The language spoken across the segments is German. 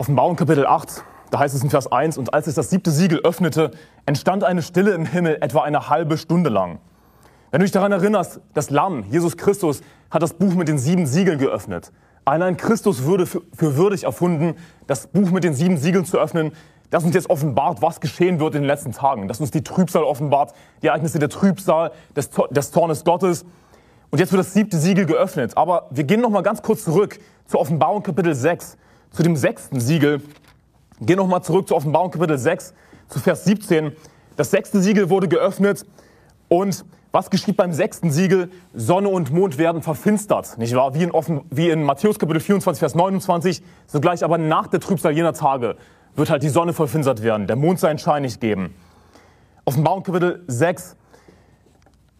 Offenbarung Kapitel 8, da heißt es in Vers 1, und als es das siebte Siegel öffnete, entstand eine Stille im Himmel etwa eine halbe Stunde lang. Wenn du dich daran erinnerst, das Lamm, Jesus Christus, hat das Buch mit den sieben Siegeln geöffnet. Allein Christus würde für, für würdig erfunden, das Buch mit den sieben Siegeln zu öffnen, das uns jetzt offenbart, was geschehen wird in den letzten Tagen. Das uns die Trübsal offenbart, die Ereignisse der Trübsal, des, des Zornes Gottes. Und jetzt wird das siebte Siegel geöffnet. Aber wir gehen noch mal ganz kurz zurück zur Offenbarung Kapitel 6, zu dem sechsten Siegel. Gehen noch mal zurück zur Offenbarung Kapitel 6, zu Vers 17. Das sechste Siegel wurde geöffnet und was geschieht beim sechsten Siegel? Sonne und Mond werden verfinstert, nicht wahr? Wie in, Offen, wie in Matthäus Kapitel 24, Vers 29. Sogleich aber nach der Trübsal jener Tage wird halt die Sonne verfinstert werden, der Mond seinen Schein nicht geben. Offenbarung Kapitel 6,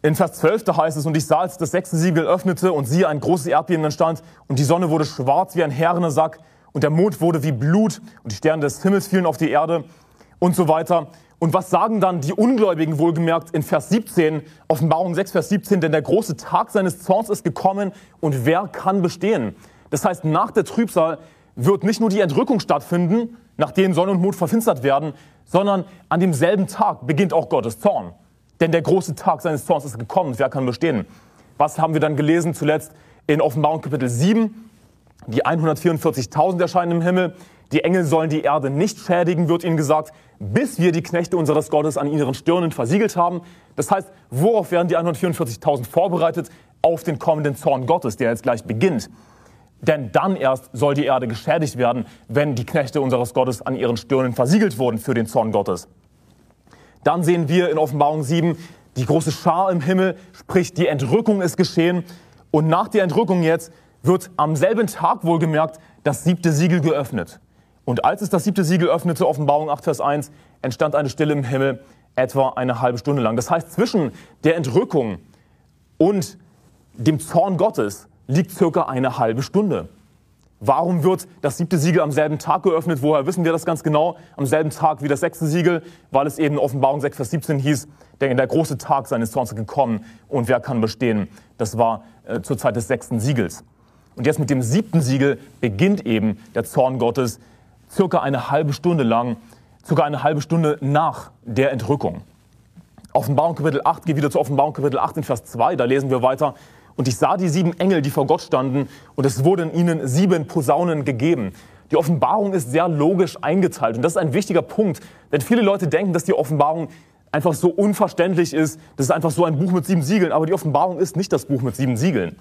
in Vers 12, da heißt es, und ich sah, als das sechste Siegel öffnete und siehe, ein großes Erdbeben entstand und die Sonne wurde schwarz wie ein herrener Sack und der Mond wurde wie Blut und die Sterne des Himmels fielen auf die Erde und so weiter. Und was sagen dann die Ungläubigen wohlgemerkt in Vers 17, Offenbarung 6, Vers 17, denn der große Tag seines Zorns ist gekommen und wer kann bestehen? Das heißt, nach der Trübsal wird nicht nur die Entrückung stattfinden, nachdem Sonne und Mond verfinstert werden, sondern an demselben Tag beginnt auch Gottes Zorn. Denn der große Tag seines Zorns ist gekommen, wer kann bestehen? Was haben wir dann gelesen zuletzt in Offenbarung Kapitel 7? Die 144.000 erscheinen im Himmel, die Engel sollen die Erde nicht schädigen, wird ihnen gesagt, bis wir die Knechte unseres Gottes an ihren Stirnen versiegelt haben. Das heißt, worauf werden die 144.000 vorbereitet? Auf den kommenden Zorn Gottes, der jetzt gleich beginnt. Denn dann erst soll die Erde geschädigt werden, wenn die Knechte unseres Gottes an ihren Stirnen versiegelt wurden für den Zorn Gottes. Dann sehen wir in Offenbarung 7 die große Schar im Himmel, sprich die Entrückung ist geschehen. Und nach der Entrückung jetzt wird am selben Tag wohlgemerkt das siebte Siegel geöffnet. Und als es das siebte Siegel öffnete, Offenbarung 8, Vers 1, entstand eine Stille im Himmel etwa eine halbe Stunde lang. Das heißt, zwischen der Entrückung und dem Zorn Gottes liegt circa eine halbe Stunde. Warum wird das siebte Siegel am selben Tag geöffnet? Woher wissen wir das ganz genau? Am selben Tag wie das sechste Siegel, weil es eben Offenbarung 6, Vers 17 hieß, denn der große Tag seines Zorns ist gekommen und wer kann bestehen? Das war äh, zur Zeit des sechsten Siegels. Und jetzt mit dem siebten Siegel beginnt eben der Zorn Gottes, circa eine halbe Stunde lang, circa eine halbe Stunde nach der Entrückung. Offenbarung Kapitel 8, geht wieder zu Offenbarung Kapitel 8 in Vers 2, da lesen wir weiter. Und ich sah die sieben Engel, die vor Gott standen, und es wurden ihnen sieben Posaunen gegeben. Die Offenbarung ist sehr logisch eingeteilt. Und das ist ein wichtiger Punkt, denn viele Leute denken, dass die Offenbarung einfach so unverständlich ist. Das ist einfach so ein Buch mit sieben Siegeln. Aber die Offenbarung ist nicht das Buch mit sieben Siegeln.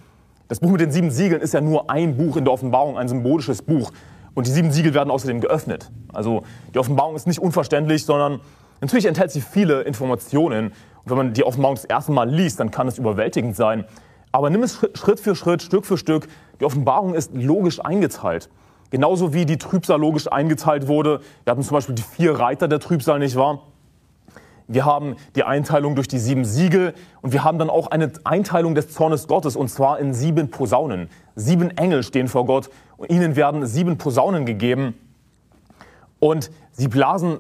Das Buch mit den sieben Siegeln ist ja nur ein Buch in der Offenbarung, ein symbolisches Buch. Und die sieben Siegel werden außerdem geöffnet. Also die Offenbarung ist nicht unverständlich, sondern natürlich enthält sie viele Informationen. Und wenn man die Offenbarung das erste Mal liest, dann kann es überwältigend sein. Aber nimm es Schritt für Schritt, Stück für Stück. Die Offenbarung ist logisch eingeteilt. Genauso wie die Trübsal logisch eingeteilt wurde. Wir hatten zum Beispiel die vier Reiter der Trübsal, nicht wahr? Wir haben die Einteilung durch die sieben Siegel und wir haben dann auch eine Einteilung des Zornes Gottes und zwar in sieben Posaunen. Sieben Engel stehen vor Gott und ihnen werden sieben Posaunen gegeben. Und sie blasen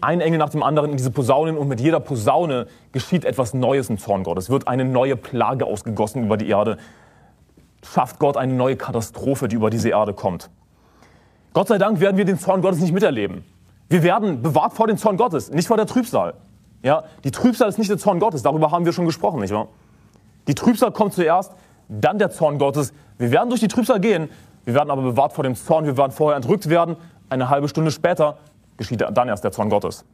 ein Engel nach dem anderen in diese Posaunen und mit jeder Posaune geschieht etwas Neues im Zorn Gottes. Es wird eine neue Plage ausgegossen über die Erde. Schafft Gott eine neue Katastrophe, die über diese Erde kommt. Gott sei Dank werden wir den Zorn Gottes nicht miterleben. Wir werden bewahrt vor dem Zorn Gottes, nicht vor der Trübsal. Ja, die Trübsal ist nicht der Zorn Gottes, darüber haben wir schon gesprochen, nicht wahr? Die Trübsal kommt zuerst, dann der Zorn Gottes. Wir werden durch die Trübsal gehen, wir werden aber bewahrt vor dem Zorn, wir werden vorher entrückt werden. Eine halbe Stunde später geschieht dann erst der Zorn Gottes.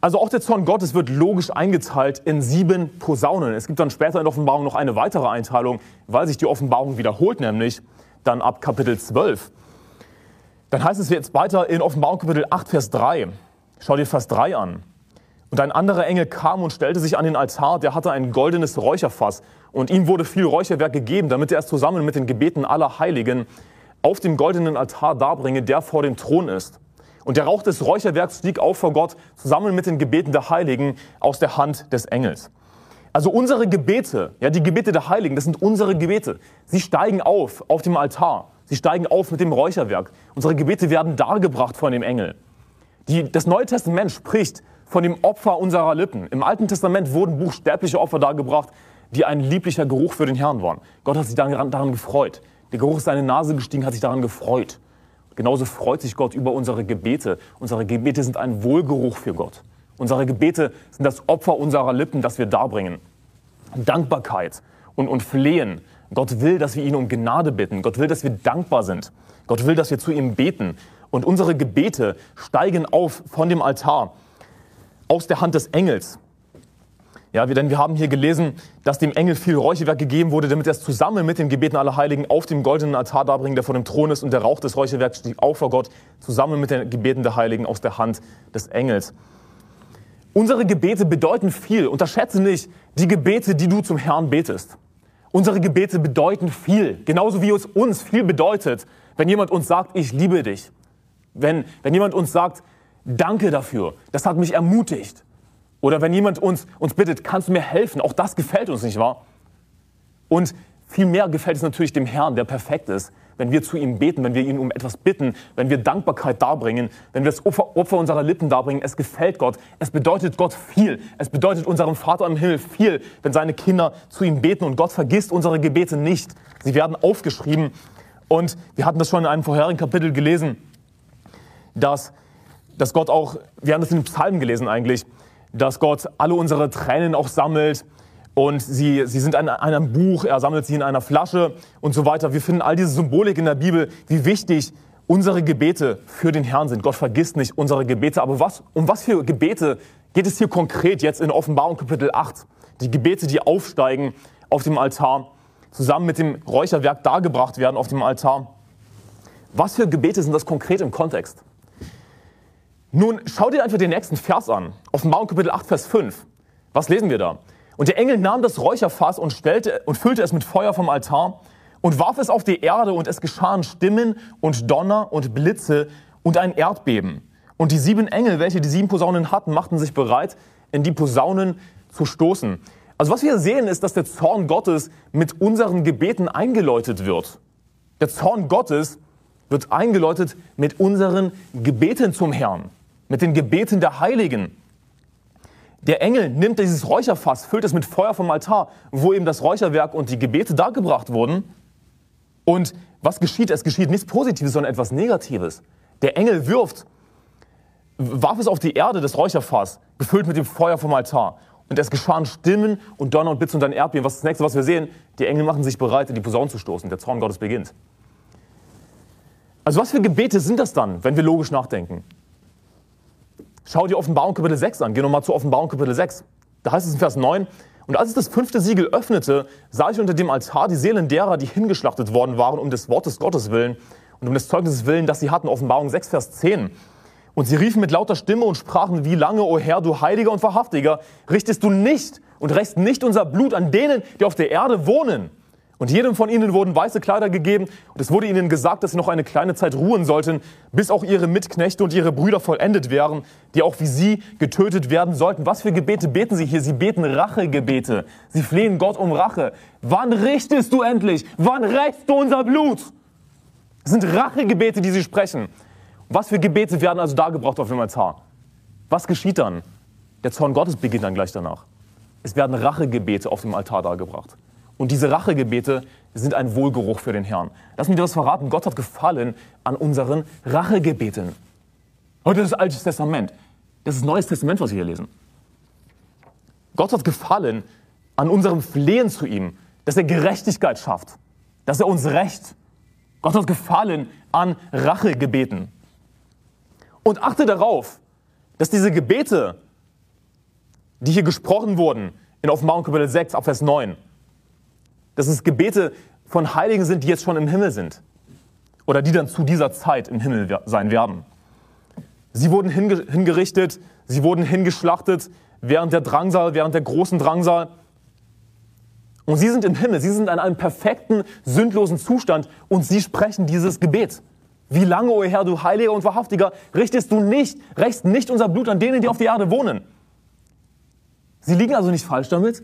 Also auch der Zorn Gottes wird logisch eingeteilt in sieben Posaunen. Es gibt dann später in der Offenbarung noch eine weitere Einteilung, weil sich die Offenbarung wiederholt, nämlich dann ab Kapitel 12. Dann heißt es jetzt weiter in Offenbarung Kapitel 8, Vers 3. Schau dir Vers 3 an. Und ein anderer Engel kam und stellte sich an den Altar, der hatte ein goldenes Räucherfass und ihm wurde viel Räucherwerk gegeben, damit er es zusammen mit den Gebeten aller Heiligen auf dem goldenen Altar darbringe, der vor dem Thron ist. Und der Rauch des Räucherwerks stieg auf vor Gott zusammen mit den Gebeten der Heiligen aus der Hand des Engels. Also unsere Gebete, ja, die Gebete der Heiligen, das sind unsere Gebete. Sie steigen auf auf dem Altar. Sie steigen auf mit dem Räucherwerk. Unsere Gebete werden dargebracht von dem Engel. Die, das Neue Testament spricht von dem Opfer unserer Lippen. Im Alten Testament wurden buchstäbliche Opfer dargebracht, die ein lieblicher Geruch für den Herrn waren. Gott hat sich daran, daran gefreut. Der Geruch ist seine Nase gestiegen, hat sich daran gefreut. genauso freut sich Gott über unsere Gebete. Unsere Gebete sind ein Wohlgeruch für Gott. Unsere Gebete sind das Opfer unserer Lippen, das wir darbringen. Dankbarkeit und, und Flehen. Gott will, dass wir ihn um Gnade bitten. Gott will, dass wir dankbar sind. Gott will, dass wir zu ihm beten. Und unsere Gebete steigen auf von dem Altar aus der Hand des Engels. Ja, denn wir haben hier gelesen, dass dem Engel viel Räucherwerk gegeben wurde, damit er es zusammen mit den Gebeten aller Heiligen auf dem goldenen Altar darbringt, der vor dem Thron ist. Und der Rauch des Räucherwerks stieg auf vor Gott, zusammen mit den Gebeten der Heiligen aus der Hand des Engels. Unsere Gebete bedeuten viel. Unterschätze nicht die Gebete, die du zum Herrn betest. Unsere Gebete bedeuten viel. Genauso wie es uns viel bedeutet, wenn jemand uns sagt, ich liebe dich. Wenn, wenn jemand uns sagt, danke dafür, das hat mich ermutigt. Oder wenn jemand uns, uns bittet, kannst du mir helfen? Auch das gefällt uns, nicht wahr? Und viel mehr gefällt es natürlich dem Herrn, der perfekt ist, wenn wir zu ihm beten, wenn wir ihn um etwas bitten, wenn wir Dankbarkeit darbringen, wenn wir das Opfer, Opfer unserer Lippen darbringen. Es gefällt Gott. Es bedeutet Gott viel. Es bedeutet unserem Vater im Himmel viel, wenn seine Kinder zu ihm beten. Und Gott vergisst unsere Gebete nicht. Sie werden aufgeschrieben. Und wir hatten das schon in einem vorherigen Kapitel gelesen, dass, dass Gott auch, wir haben das in den Psalmen gelesen eigentlich, dass Gott alle unsere Tränen auch sammelt und sie, sie sind in einem Buch, er sammelt sie in einer Flasche und so weiter. Wir finden all diese Symbolik in der Bibel, wie wichtig unsere Gebete für den Herrn sind. Gott vergisst nicht unsere Gebete. Aber was, um was für Gebete geht es hier konkret jetzt in Offenbarung Kapitel 8? Die Gebete, die aufsteigen auf dem Altar, zusammen mit dem Räucherwerk dargebracht werden auf dem Altar. Was für Gebete sind das konkret im Kontext? Nun, schau dir einfach den nächsten Vers an. Offenbarung Kapitel 8, Vers 5. Was lesen wir da? Und der Engel nahm das Räucherfass und, stellte, und füllte es mit Feuer vom Altar und warf es auf die Erde und es geschahen Stimmen und Donner und Blitze und ein Erdbeben. Und die sieben Engel, welche die sieben Posaunen hatten, machten sich bereit, in die Posaunen zu stoßen. Also was wir sehen, ist, dass der Zorn Gottes mit unseren Gebeten eingeläutet wird. Der Zorn Gottes wird eingeläutet mit unseren Gebeten zum Herrn mit den Gebeten der Heiligen. Der Engel nimmt dieses Räucherfass, füllt es mit Feuer vom Altar, wo eben das Räucherwerk und die Gebete dargebracht wurden. Und was geschieht? Es geschieht nichts Positives, sondern etwas Negatives. Der Engel wirft, warf es auf die Erde, das Räucherfass, gefüllt mit dem Feuer vom Altar. Und es geschahen Stimmen und Donner und Blitz und dann Erdbeben. Was ist das nächste, was wir sehen? Die Engel machen sich bereit, in die Posaune zu stoßen. Der Zorn Gottes beginnt. Also was für Gebete sind das dann, wenn wir logisch nachdenken? Schau dir Offenbarung Kapitel 6 an. Geh nochmal zu Offenbarung Kapitel 6. Da heißt es in Vers 9, und als ich das fünfte Siegel öffnete, sah ich unter dem Altar die Seelen derer, die hingeschlachtet worden waren, um des Wortes Gottes willen und um des Zeugnisses willen, das sie hatten. Offenbarung 6, Vers 10. Und sie riefen mit lauter Stimme und sprachen, wie lange, o Herr, du Heiliger und Wahrhaftiger, richtest du nicht und rächst nicht unser Blut an denen, die auf der Erde wohnen. Und jedem von ihnen wurden weiße Kleider gegeben und es wurde ihnen gesagt, dass sie noch eine kleine Zeit ruhen sollten, bis auch ihre Mitknechte und ihre Brüder vollendet wären, die auch wie sie getötet werden sollten. Was für Gebete beten sie hier? Sie beten Rachegebete. Sie flehen Gott um Rache. Wann richtest du endlich? Wann rächst du unser Blut? Das sind Rachegebete, die sie sprechen. Was für Gebete werden also dargebracht auf dem Altar? Was geschieht dann? Der Zorn Gottes beginnt dann gleich danach. Es werden Rachegebete auf dem Altar dargebracht. Und diese Rachegebete sind ein Wohlgeruch für den Herrn. Lass mich dir was verraten. Gott hat gefallen an unseren Rachegebeten. Heute ist das Alte Testament. Das ist Neues Testament, was wir hier lesen. Gott hat gefallen an unserem Flehen zu ihm, dass er Gerechtigkeit schafft, dass er uns rächt. Gott hat gefallen an Rachegebeten. Und achte darauf, dass diese Gebete, die hier gesprochen wurden, in Offenbarung Kapitel 6, Abvers 9, dass es Gebete von Heiligen sind, die jetzt schon im Himmel sind. Oder die dann zu dieser Zeit im Himmel sein werden. Sie wurden hingerichtet, sie wurden hingeschlachtet während der Drangsal, während der großen Drangsal. Und sie sind im Himmel, sie sind in einem perfekten, sündlosen Zustand und sie sprechen dieses Gebet. Wie lange, o oh Herr, du Heiliger und Wahrhaftiger, richtest du nicht, rächst nicht unser Blut an denen, die auf der Erde wohnen? Sie liegen also nicht falsch damit,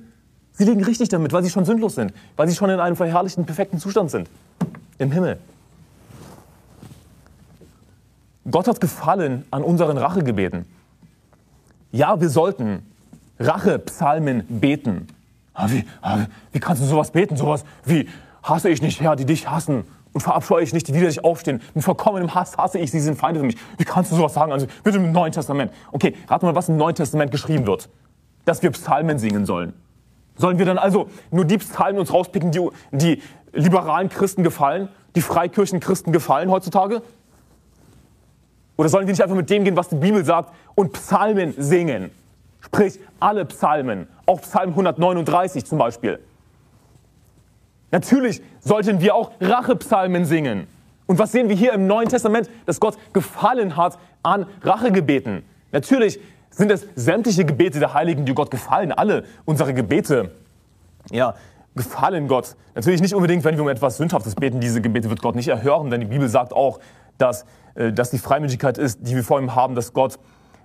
Sie liegen richtig damit, weil sie schon sündlos sind, weil sie schon in einem verherrlichten, perfekten Zustand sind. Im Himmel. Gott hat gefallen an unseren Rachegebeten. Ja, wir sollten Rachepsalmen beten. Ah, wie, ah, wie kannst du sowas beten? Sowas wie, hasse ich nicht, Herr, die dich hassen. Und verabscheue ich nicht, die widerlich aufstehen. Mit vollkommenem Hass hasse ich sie, sie sind Feinde für mich. Wie kannst du sowas sagen? Also bitte im Neuen Testament. Okay, rat mal, was im Neuen Testament geschrieben wird. Dass wir Psalmen singen sollen. Sollen wir dann also nur die Psalmen uns rauspicken, die, die liberalen Christen gefallen, die Freikirchenchristen gefallen heutzutage? Oder sollen wir nicht einfach mit dem gehen, was die Bibel sagt und Psalmen singen? Sprich, alle Psalmen, auch Psalm 139 zum Beispiel. Natürlich sollten wir auch Rachepsalmen singen. Und was sehen wir hier im Neuen Testament? Dass Gott gefallen hat an Rachegebeten. Natürlich sind es sämtliche Gebete der Heiligen, die Gott gefallen. Alle unsere Gebete, ja, gefallen Gott. Natürlich nicht unbedingt, wenn wir um etwas Sündhaftes beten. Diese Gebete wird Gott nicht erhören, denn die Bibel sagt auch, dass, äh, dass die Freimütigkeit ist, die wir vor ihm haben, dass Gott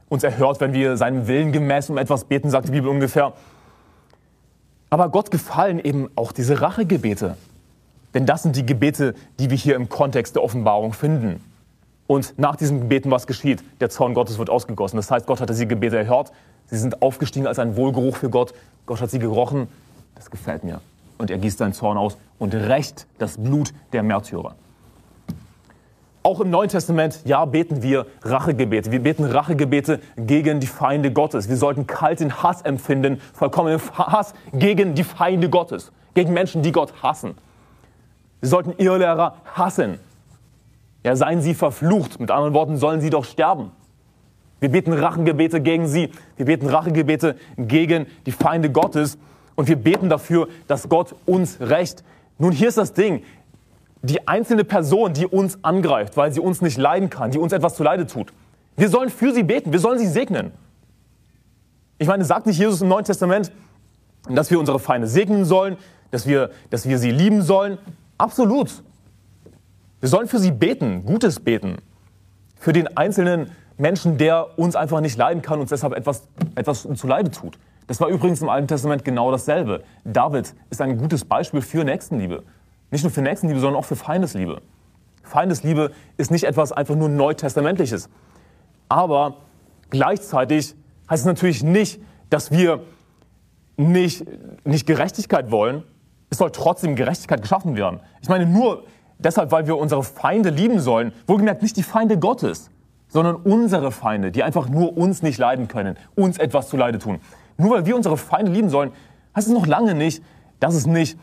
uns erhört, wenn wir seinem Willen gemäß um etwas beten, sagt die Bibel ungefähr. Aber Gott gefallen eben auch diese Rachegebete. Denn das sind die Gebete, die wir hier im Kontext der Offenbarung finden. Und nach diesen Gebeten, was geschieht? Der Zorn Gottes wird ausgegossen. Das heißt, Gott hat diese Gebete erhört. Sie sind aufgestiegen als ein Wohlgeruch für Gott. Gott hat sie gerochen. Das gefällt mir. Und er gießt seinen Zorn aus und rächt das Blut der Märtyrer. Auch im Neuen Testament, ja, beten wir Rachegebete. Wir beten Rachegebete gegen die Feinde Gottes. Wir sollten kalten Hass empfinden, vollkommenen Hass gegen die Feinde Gottes, gegen Menschen, die Gott hassen. Wir sollten Irrlehrer hassen. Ja, seien sie verflucht. Mit anderen Worten, sollen sie doch sterben. Wir beten Rachegebete gegen sie. Wir beten Rachegebete gegen die Feinde Gottes. Und wir beten dafür, dass Gott uns rächt. Nun, hier ist das Ding die einzelne Person, die uns angreift, weil sie uns nicht leiden kann, die uns etwas zuleide tut. Wir sollen für sie beten, wir sollen sie segnen. Ich meine, sagt nicht Jesus im Neuen Testament, dass wir unsere Feinde segnen sollen, dass wir, dass wir sie lieben sollen? Absolut. Wir sollen für sie beten, Gutes beten. Für den einzelnen Menschen, der uns einfach nicht leiden kann und deshalb etwas, etwas zuleide tut. Das war übrigens im Alten Testament genau dasselbe. David ist ein gutes Beispiel für Nächstenliebe. Nicht nur für Nächstenliebe, sondern auch für Feindesliebe. Feindesliebe ist nicht etwas einfach nur neutestamentliches. Aber gleichzeitig heißt es natürlich nicht, dass wir nicht, nicht Gerechtigkeit wollen. Es soll trotzdem Gerechtigkeit geschaffen werden. Ich meine, nur deshalb, weil wir unsere Feinde lieben sollen, wohlgemerkt nicht die Feinde Gottes, sondern unsere Feinde, die einfach nur uns nicht leiden können, uns etwas zu Leide tun. Nur weil wir unsere Feinde lieben sollen, heißt es noch lange nicht, dass es nicht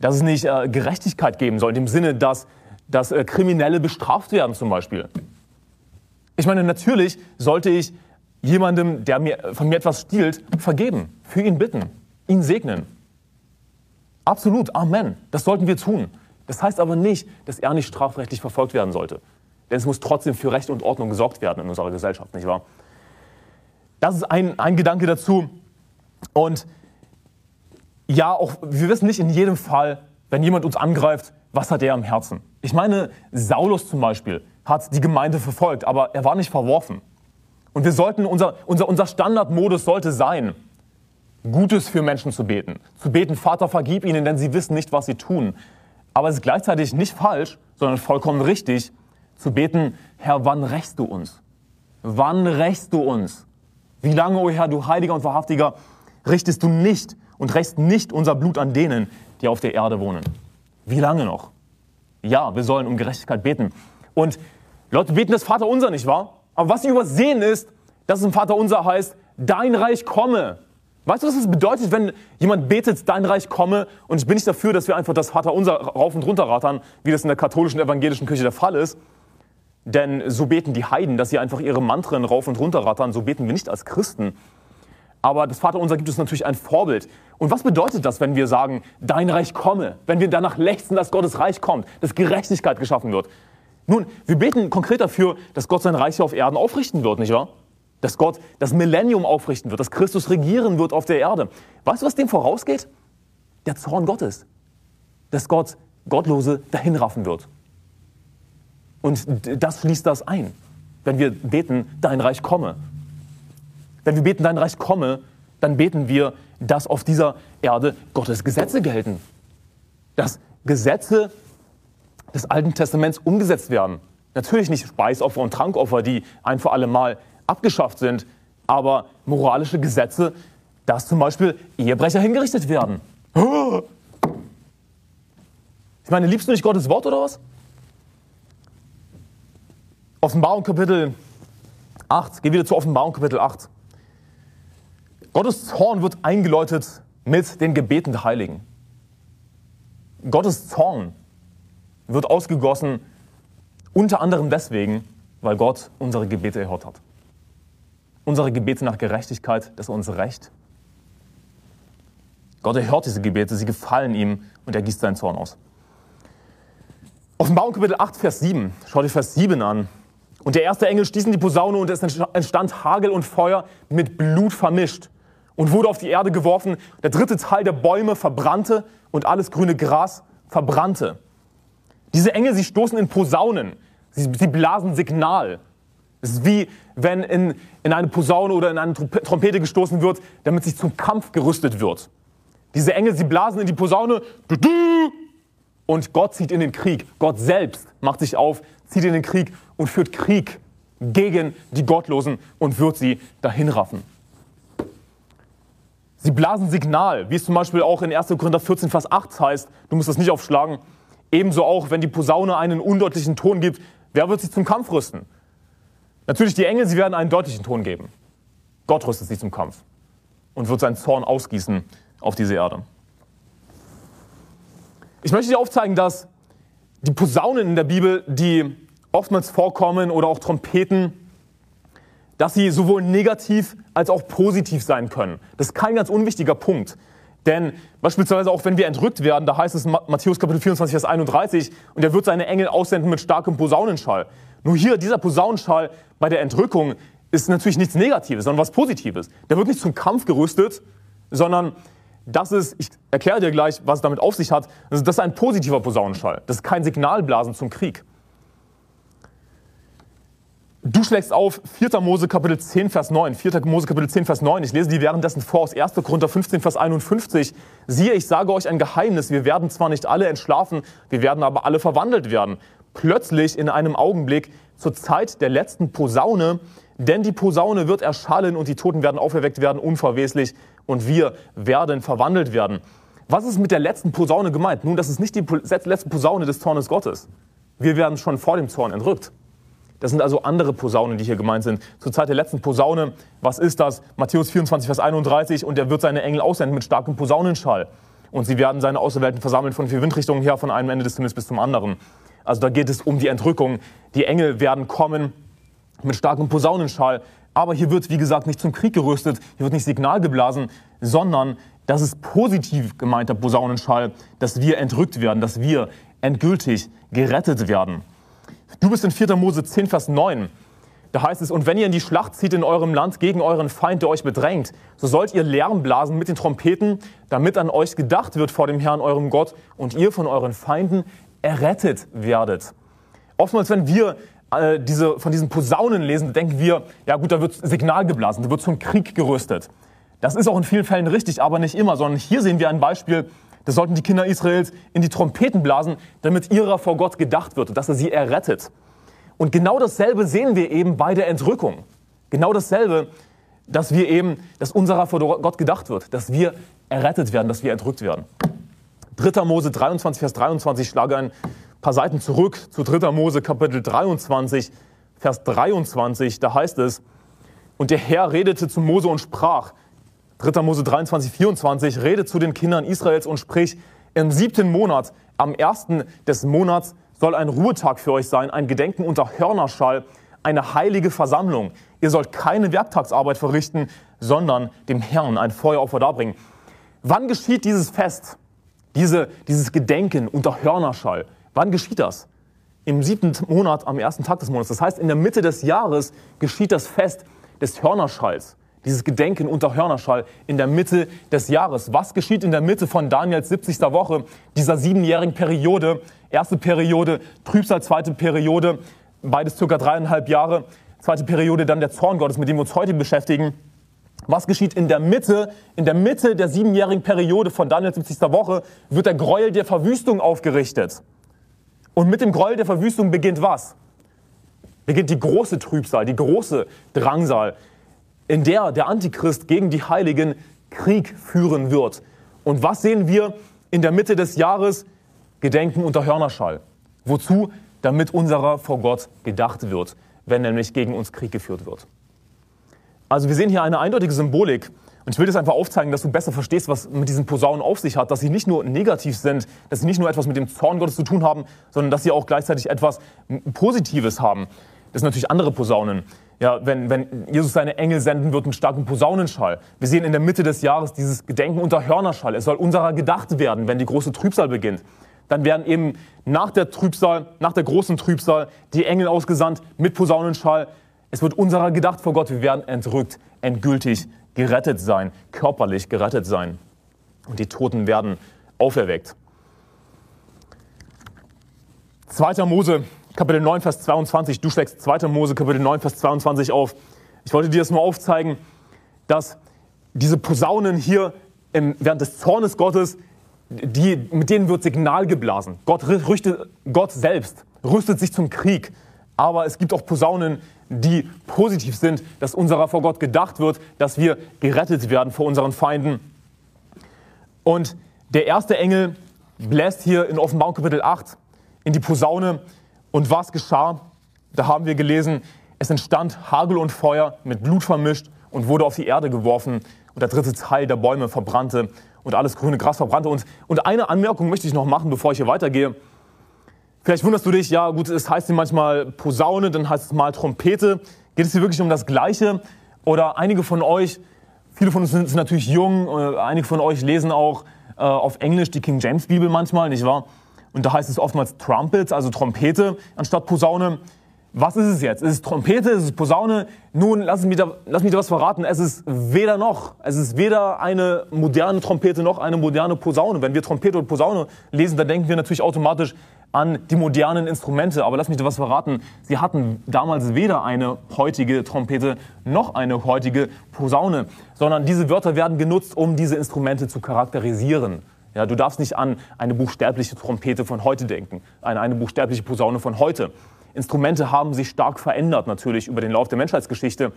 dass es nicht äh, Gerechtigkeit geben soll, dem Sinne, dass, dass äh, Kriminelle bestraft werden zum Beispiel. Ich meine, natürlich sollte ich jemandem, der mir, von mir etwas stiehlt, vergeben, für ihn bitten, ihn segnen. Absolut, Amen. Das sollten wir tun. Das heißt aber nicht, dass er nicht strafrechtlich verfolgt werden sollte. Denn es muss trotzdem für Recht und Ordnung gesorgt werden in unserer Gesellschaft, nicht wahr? Das ist ein, ein Gedanke dazu. Und ja, auch wir wissen nicht in jedem Fall, wenn jemand uns angreift, was hat er am Herzen. Ich meine, Saulus zum Beispiel hat die Gemeinde verfolgt, aber er war nicht verworfen. Und wir sollten, unser, unser, unser Standardmodus sollte sein, Gutes für Menschen zu beten. Zu beten, Vater, vergib ihnen, denn sie wissen nicht, was sie tun. Aber es ist gleichzeitig nicht falsch, sondern vollkommen richtig, zu beten, Herr, wann rächst du uns? Wann rächst du uns? Wie lange, o oh Herr, du Heiliger und Wahrhaftiger, richtest du nicht und rächst nicht unser Blut an denen, die auf der Erde wohnen. Wie lange noch? Ja, wir sollen um Gerechtigkeit beten. Und Leute beten das Vaterunser, nicht wahr? Aber was sie übersehen ist, dass es im Vaterunser heißt, dein Reich komme. Weißt du, was das bedeutet, wenn jemand betet, dein Reich komme? Und ich bin nicht dafür, dass wir einfach das Vaterunser rauf und runter rattern, wie das in der katholischen evangelischen Kirche der Fall ist. Denn so beten die Heiden, dass sie einfach ihre Mantren rauf und runter rattern. So beten wir nicht als Christen. Aber das Vaterunser gibt uns natürlich ein Vorbild. Und was bedeutet das, wenn wir sagen, dein Reich komme? Wenn wir danach lechzen, dass Gottes Reich kommt, dass Gerechtigkeit geschaffen wird? Nun, wir beten konkret dafür, dass Gott sein Reich hier auf Erden aufrichten wird, nicht wahr? Dass Gott das Millennium aufrichten wird, dass Christus regieren wird auf der Erde. Weißt du, was dem vorausgeht? Der Zorn Gottes. Dass Gott Gottlose dahinraffen wird. Und das schließt das ein, wenn wir beten, dein Reich komme. Wenn wir beten, dein Reich komme, dann beten wir, dass auf dieser Erde Gottes Gesetze gelten. Dass Gesetze des Alten Testaments umgesetzt werden. Natürlich nicht Speisopfer und Trankopfer, die ein für alle Mal abgeschafft sind, aber moralische Gesetze, dass zum Beispiel Ehebrecher hingerichtet werden. Ich meine, liebst du nicht Gottes Wort oder was? Offenbarung Kapitel 8, geh wieder zu Offenbarung Kapitel 8. Gottes Zorn wird eingeläutet mit den Gebeten der Heiligen. Gottes Zorn wird ausgegossen unter anderem deswegen, weil Gott unsere Gebete erhört hat. Unsere Gebete nach Gerechtigkeit, das ist unser Recht. Gott erhört diese Gebete, sie gefallen ihm und er gießt seinen Zorn aus. Offenbarung Kapitel 8, Vers 7. Schau dir Vers 7 an. Und der erste Engel stieß in die Posaune und es entstand Hagel und Feuer mit Blut vermischt und wurde auf die Erde geworfen. Der dritte Teil der Bäume verbrannte und alles grüne Gras verbrannte. Diese Engel, sie stoßen in Posaunen. Sie, sie blasen Signal. Es ist wie wenn in, in eine Posaune oder in eine Trompete gestoßen wird, damit sich zum Kampf gerüstet wird. Diese Engel, sie blasen in die Posaune und Gott zieht in den Krieg. Gott selbst macht sich auf, zieht in den Krieg und führt Krieg gegen die Gottlosen und wird sie dahinraffen. Sie blasen Signal, wie es zum Beispiel auch in 1. Korinther 14, Vers 8 heißt. Du musst das nicht aufschlagen. Ebenso auch, wenn die Posaune einen undeutlichen Ton gibt, wer wird sich zum Kampf rüsten? Natürlich die Engel, sie werden einen deutlichen Ton geben. Gott rüstet sich zum Kampf und wird seinen Zorn ausgießen auf diese Erde. Ich möchte dir aufzeigen, dass die Posaunen in der Bibel, die oftmals vorkommen oder auch Trompeten, dass sie sowohl negativ als auch positiv sein können. Das ist kein ganz unwichtiger Punkt. Denn beispielsweise auch wenn wir entrückt werden, da heißt es in Matthäus Kapitel 24, Vers 31, und er wird seine Engel aussenden mit starkem Posaunenschall. Nur hier, dieser Posaunenschall bei der Entrückung ist natürlich nichts Negatives, sondern was Positives. Der wird nicht zum Kampf gerüstet, sondern das ist, ich erkläre dir gleich, was es damit auf sich hat, das ist ein positiver Posaunenschall. Das ist kein Signalblasen zum Krieg. Du schlägst auf 4. Mose Kapitel 10, Vers 9. 4. Mose Kapitel 10, Vers 9. Ich lese die währenddessen vor aus 1. Korinther 15, Vers 51. Siehe, ich sage euch ein Geheimnis. Wir werden zwar nicht alle entschlafen, wir werden aber alle verwandelt werden. Plötzlich in einem Augenblick zur Zeit der letzten Posaune. Denn die Posaune wird erschallen und die Toten werden auferweckt werden, unverweslich. Und wir werden verwandelt werden. Was ist mit der letzten Posaune gemeint? Nun, das ist nicht die letzte Posaune des Zornes Gottes. Wir werden schon vor dem Zorn entrückt. Das sind also andere Posaunen, die hier gemeint sind. Zur Zeit der letzten Posaune, was ist das? Matthäus 24, Vers 31, und er wird seine Engel aussenden mit starkem Posaunenschall. Und sie werden seine Auserwählten versammeln von vier Windrichtungen her, von einem Ende des Himmels bis zum anderen. Also da geht es um die Entrückung. Die Engel werden kommen mit starkem Posaunenschall. Aber hier wird, wie gesagt, nicht zum Krieg gerüstet, hier wird nicht Signal geblasen, sondern das ist positiv gemeinter Posaunenschall, dass wir entrückt werden, dass wir endgültig gerettet werden. Du bist in 4. Mose 10, Vers 9. Da heißt es, und wenn ihr in die Schlacht zieht in eurem Land gegen euren Feind, der euch bedrängt, so sollt ihr Lärm blasen mit den Trompeten, damit an euch gedacht wird vor dem Herrn, eurem Gott, und ihr von euren Feinden errettet werdet. Oftmals, wenn wir äh, diese, von diesen Posaunen lesen, denken wir, ja gut, da wird Signal geblasen, da wird zum Krieg gerüstet. Das ist auch in vielen Fällen richtig, aber nicht immer, sondern hier sehen wir ein Beispiel, das sollten die Kinder Israels in die Trompeten blasen, damit ihrer vor Gott gedacht wird, dass er sie errettet. Und genau dasselbe sehen wir eben bei der Entrückung. Genau dasselbe, dass wir eben, dass unserer vor Gott gedacht wird, dass wir errettet werden, dass wir entrückt werden. 3. Mose 23, Vers 23, schlage ein paar Seiten zurück zu 3. Mose Kapitel 23, Vers 23, da heißt es, und der Herr redete zu Mose und sprach, 3. Mose 23, 24, rede zu den Kindern Israels und sprich, im siebten Monat, am ersten des Monats, soll ein Ruhetag für euch sein, ein Gedenken unter Hörnerschall, eine heilige Versammlung. Ihr sollt keine Werktagsarbeit verrichten, sondern dem Herrn ein Feueropfer darbringen. Wann geschieht dieses Fest, diese, dieses Gedenken unter Hörnerschall? Wann geschieht das? Im siebten Monat, am ersten Tag des Monats. Das heißt, in der Mitte des Jahres geschieht das Fest des Hörnerschalls dieses Gedenken unter Hörnerschall in der Mitte des Jahres. Was geschieht in der Mitte von Daniels 70. Woche, dieser siebenjährigen Periode? Erste Periode, Trübsal, zweite Periode, beides circa dreieinhalb Jahre. Zweite Periode dann der Zorn Gottes, mit dem wir uns heute beschäftigen. Was geschieht in der Mitte? In der Mitte der siebenjährigen Periode von Daniels 70. Woche wird der Gräuel der Verwüstung aufgerichtet. Und mit dem Gräuel der Verwüstung beginnt was? Beginnt die große Trübsal, die große Drangsal, in der der Antichrist gegen die Heiligen Krieg führen wird. Und was sehen wir in der Mitte des Jahres? Gedenken unter Hörnerschall. Wozu? Damit unserer vor Gott gedacht wird, wenn nämlich gegen uns Krieg geführt wird. Also wir sehen hier eine eindeutige Symbolik. Und ich will das einfach aufzeigen, dass du besser verstehst, was mit diesen Posaunen auf sich hat, dass sie nicht nur negativ sind, dass sie nicht nur etwas mit dem Zorn Gottes zu tun haben, sondern dass sie auch gleichzeitig etwas Positives haben. Das sind natürlich andere Posaunen. Ja, wenn, wenn Jesus seine Engel senden wird mit starkem Posaunenschall. Wir sehen in der Mitte des Jahres dieses Gedenken unter Hörnerschall. Es soll unserer gedacht werden, wenn die große Trübsal beginnt. Dann werden eben nach der Trübsal, nach der großen Trübsal, die Engel ausgesandt mit Posaunenschall. Es wird unserer gedacht vor Gott. Wir werden entrückt, endgültig gerettet sein, körperlich gerettet sein. Und die Toten werden auferweckt. 2. Mose Kapitel 9, Vers 22. Du schlägst 2. Mose, Kapitel 9, Vers 22 auf. Ich wollte dir das nur aufzeigen, dass diese Posaunen hier im, während des Zornes Gottes, die, mit denen wird Signal geblasen. Gott, rüstet, Gott selbst rüstet sich zum Krieg. Aber es gibt auch Posaunen, die positiv sind, dass unserer vor Gott gedacht wird, dass wir gerettet werden vor unseren Feinden. Und der erste Engel bläst hier in Offenbarung Kapitel 8 in die Posaune und was geschah? Da haben wir gelesen, es entstand Hagel und Feuer mit Blut vermischt und wurde auf die Erde geworfen und der dritte Teil der Bäume verbrannte und alles grüne Gras verbrannte. Und, und eine Anmerkung möchte ich noch machen, bevor ich hier weitergehe. Vielleicht wunderst du dich, ja gut, es heißt hier manchmal Posaune, dann heißt es mal Trompete. Geht es hier wirklich um das Gleiche? Oder einige von euch, viele von uns sind, sind natürlich jung, äh, einige von euch lesen auch äh, auf Englisch die King James Bibel manchmal, nicht wahr? Und da heißt es oftmals Trumpets, also Trompete anstatt Posaune. Was ist es jetzt? Ist es Trompete? Ist es Posaune? Nun, lass mich, da, lass mich da was verraten. Es ist weder noch. Es ist weder eine moderne Trompete noch eine moderne Posaune. Wenn wir Trompete und Posaune lesen, dann denken wir natürlich automatisch an die modernen Instrumente. Aber lass mich da was verraten. Sie hatten damals weder eine heutige Trompete noch eine heutige Posaune, sondern diese Wörter werden genutzt, um diese Instrumente zu charakterisieren. Ja, du darfst nicht an eine buchstäbliche Trompete von heute denken, an eine buchstäbliche Posaune von heute. Instrumente haben sich stark verändert natürlich über den Lauf der Menschheitsgeschichte.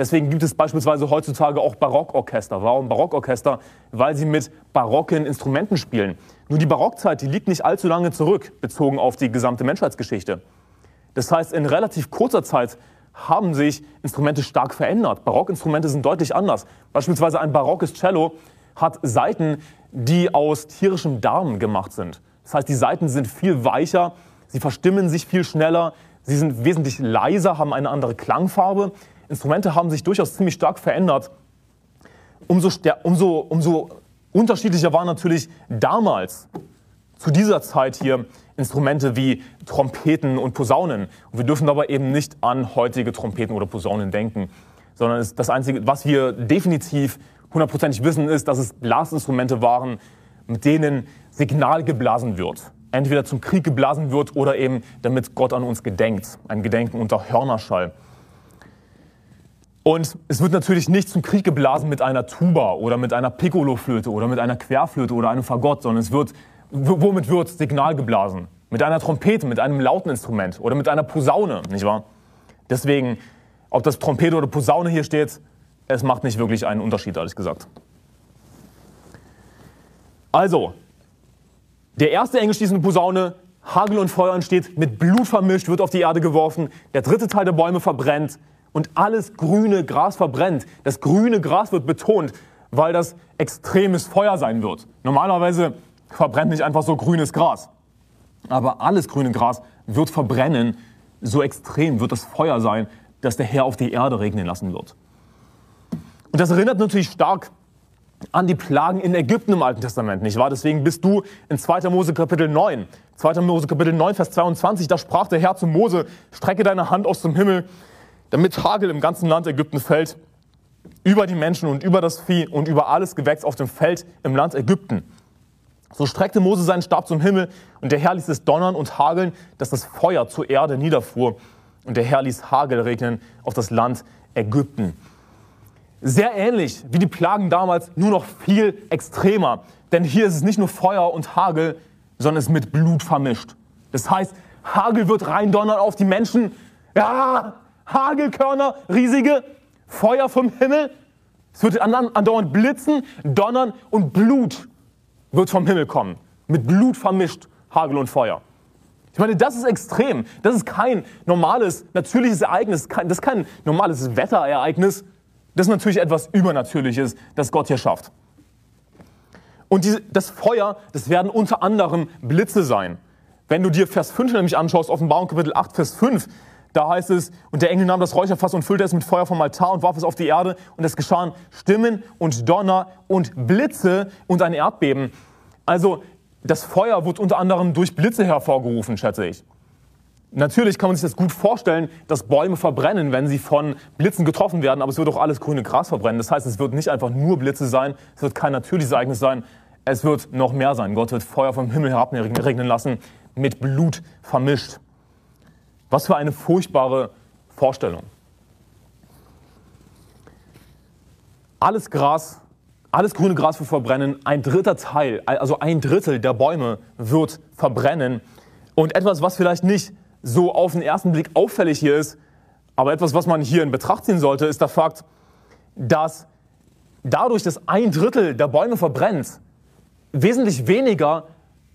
Deswegen gibt es beispielsweise heutzutage auch Barockorchester. Warum Barockorchester? Weil sie mit barocken Instrumenten spielen. Nur die Barockzeit, die liegt nicht allzu lange zurück, bezogen auf die gesamte Menschheitsgeschichte. Das heißt, in relativ kurzer Zeit haben sich Instrumente stark verändert. Barockinstrumente sind deutlich anders. Beispielsweise ein barockes Cello hat Saiten, die aus tierischem Darm gemacht sind. Das heißt, die Saiten sind viel weicher, sie verstimmen sich viel schneller, sie sind wesentlich leiser, haben eine andere Klangfarbe. Instrumente haben sich durchaus ziemlich stark verändert. Umso, umso, umso unterschiedlicher waren natürlich damals, zu dieser Zeit hier, Instrumente wie Trompeten und Posaunen. Und wir dürfen aber eben nicht an heutige Trompeten oder Posaunen denken, sondern das Einzige, was wir definitiv hundertprozentig wissen, ist, dass es Blasinstrumente waren, mit denen Signal geblasen wird. Entweder zum Krieg geblasen wird oder eben damit Gott an uns gedenkt. Ein Gedenken unter Hörnerschall. Und es wird natürlich nicht zum Krieg geblasen mit einer Tuba oder mit einer Piccolo-Flöte oder mit einer Querflöte oder einem Fagott, sondern es wird, womit wird Signal geblasen? Mit einer Trompete, mit einem lauten Instrument oder mit einer Posaune, nicht wahr? Deswegen, ob das Trompete oder Posaune hier steht, es macht nicht wirklich einen Unterschied, ehrlich gesagt. Also, der erste Engel stieß eine Posaune, Hagel und Feuer entsteht, mit Blut vermischt, wird auf die Erde geworfen, der dritte Teil der Bäume verbrennt und alles grüne Gras verbrennt. Das grüne Gras wird betont, weil das extremes Feuer sein wird. Normalerweise verbrennt nicht einfach so grünes Gras. Aber alles grüne Gras wird verbrennen, so extrem wird das Feuer sein, das der Herr auf die Erde regnen lassen wird. Und das erinnert natürlich stark an die Plagen in Ägypten im Alten Testament, nicht wahr? Deswegen bist du in 2. Mose Kapitel 9. 2. Mose Kapitel 9, Vers 22, da sprach der Herr zu Mose, strecke deine Hand aus dem Himmel, damit Hagel im ganzen Land Ägypten fällt, über die Menschen und über das Vieh und über alles Gewächs auf dem Feld im Land Ägypten. So streckte Mose seinen Stab zum Himmel und der Herr ließ es donnern und hageln, dass das Feuer zur Erde niederfuhr. Und der Herr ließ Hagel regnen auf das Land Ägypten. Sehr ähnlich wie die Plagen damals, nur noch viel extremer. Denn hier ist es nicht nur Feuer und Hagel, sondern es ist mit Blut vermischt. Das heißt, Hagel wird reindonnern auf die Menschen. Ja, Hagelkörner, riesige, Feuer vom Himmel. Es wird andauernd blitzen, donnern und Blut wird vom Himmel kommen. Mit Blut vermischt Hagel und Feuer. Ich meine, das ist extrem. Das ist kein normales, natürliches Ereignis. Das ist kein normales Wetterereignis. Das ist natürlich etwas Übernatürliches, das Gott hier schafft. Und die, das Feuer, das werden unter anderem Blitze sein. Wenn du dir Vers 5 nämlich anschaust, Offenbarung Kapitel 8, Vers 5, da heißt es, und der Engel nahm das Räucherfass und füllte es mit Feuer vom Altar und warf es auf die Erde. Und es geschahen Stimmen und Donner und Blitze und ein Erdbeben. Also das Feuer wird unter anderem durch Blitze hervorgerufen, schätze ich. Natürlich kann man sich das gut vorstellen, dass Bäume verbrennen, wenn sie von Blitzen getroffen werden, aber es wird auch alles grüne Gras verbrennen. Das heißt, es wird nicht einfach nur Blitze sein, es wird kein natürliches Ereignis sein, es wird noch mehr sein. Gott wird Feuer vom Himmel herabregnen lassen, mit Blut vermischt. Was für eine furchtbare Vorstellung. Alles Gras, alles grüne Gras wird verbrennen, ein dritter Teil, also ein Drittel der Bäume wird verbrennen. Und etwas, was vielleicht nicht so auf den ersten Blick auffällig hier ist, aber etwas, was man hier in Betracht ziehen sollte, ist der Fakt, dass dadurch, dass ein Drittel der Bäume verbrennt, wesentlich weniger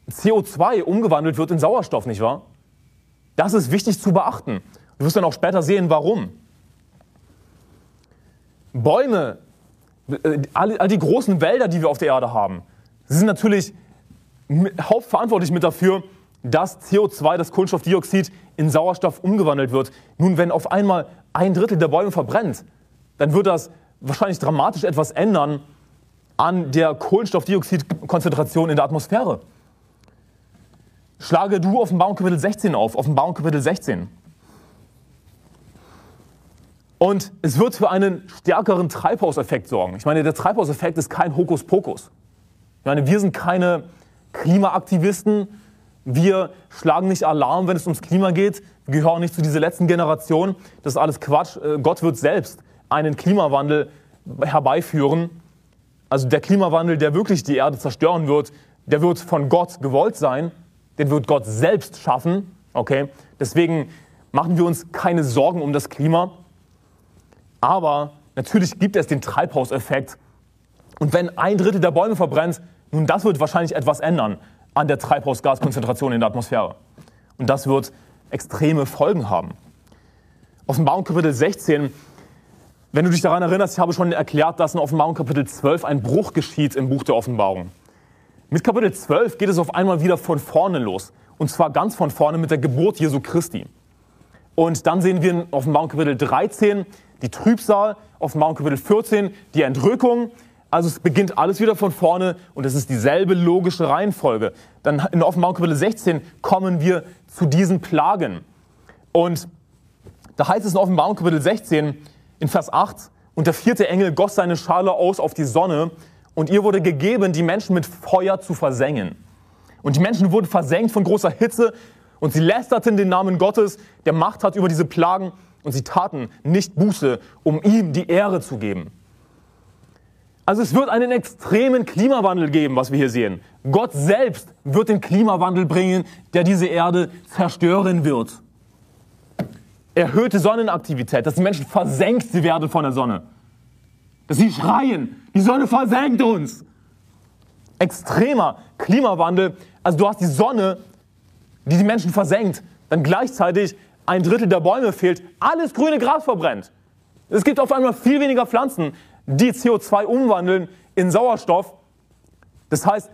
CO2 umgewandelt wird in Sauerstoff, nicht wahr? Das ist wichtig zu beachten. Du wirst dann auch später sehen, warum. Bäume, äh, all die großen Wälder, die wir auf der Erde haben, sind natürlich hauptverantwortlich mit dafür, dass CO2, das Kohlenstoffdioxid, in Sauerstoff umgewandelt wird. Nun, wenn auf einmal ein Drittel der Bäume verbrennt, dann wird das wahrscheinlich dramatisch etwas ändern an der Kohlenstoffdioxidkonzentration in der Atmosphäre. Schlage du Offenbarung Kapitel 16 auf, Offenbarung Kapitel 16. Und es wird für einen stärkeren Treibhauseffekt sorgen. Ich meine, der Treibhauseffekt ist kein Hokuspokus. Ich meine, wir sind keine Klimaaktivisten, wir schlagen nicht Alarm, wenn es ums Klima geht. Wir gehören nicht zu dieser letzten Generation. Das ist alles Quatsch. Äh, Gott wird selbst einen Klimawandel herbeiführen. Also der Klimawandel, der wirklich die Erde zerstören wird, der wird von Gott gewollt sein. Den wird Gott selbst schaffen. Okay? Deswegen machen wir uns keine Sorgen um das Klima. Aber natürlich gibt es den Treibhauseffekt. Und wenn ein Drittel der Bäume verbrennt, nun, das wird wahrscheinlich etwas ändern an der Treibhausgaskonzentration in der Atmosphäre. Und das wird extreme Folgen haben. Offenbarung Kapitel 16, wenn du dich daran erinnerst, ich habe schon erklärt, dass in Offenbarung Kapitel 12 ein Bruch geschieht im Buch der Offenbarung. Mit Kapitel 12 geht es auf einmal wieder von vorne los. Und zwar ganz von vorne mit der Geburt Jesu Christi. Und dann sehen wir in Offenbarung Kapitel 13 die Trübsal, Offenbarung Kapitel 14 die Entrückung, also es beginnt alles wieder von vorne und es ist dieselbe logische Reihenfolge. Dann in Offenbarung Kapitel 16 kommen wir zu diesen Plagen. Und da heißt es in Offenbarung Kapitel 16 in Vers 8, und der vierte Engel goss seine Schale aus auf die Sonne und ihr wurde gegeben, die Menschen mit Feuer zu versengen. Und die Menschen wurden versenkt von großer Hitze und sie lästerten den Namen Gottes, der Macht hat über diese Plagen und sie taten nicht Buße, um ihm die Ehre zu geben. Also es wird einen extremen Klimawandel geben, was wir hier sehen. Gott selbst wird den Klimawandel bringen, der diese Erde zerstören wird. Erhöhte Sonnenaktivität, dass die Menschen versenkt werden von der Sonne. Dass sie schreien, die Sonne versenkt uns. Extremer Klimawandel, also du hast die Sonne, die die Menschen versenkt, dann gleichzeitig ein Drittel der Bäume fehlt, alles grüne Gras verbrennt. Es gibt auf einmal viel weniger Pflanzen die CO2 umwandeln in Sauerstoff. Das heißt,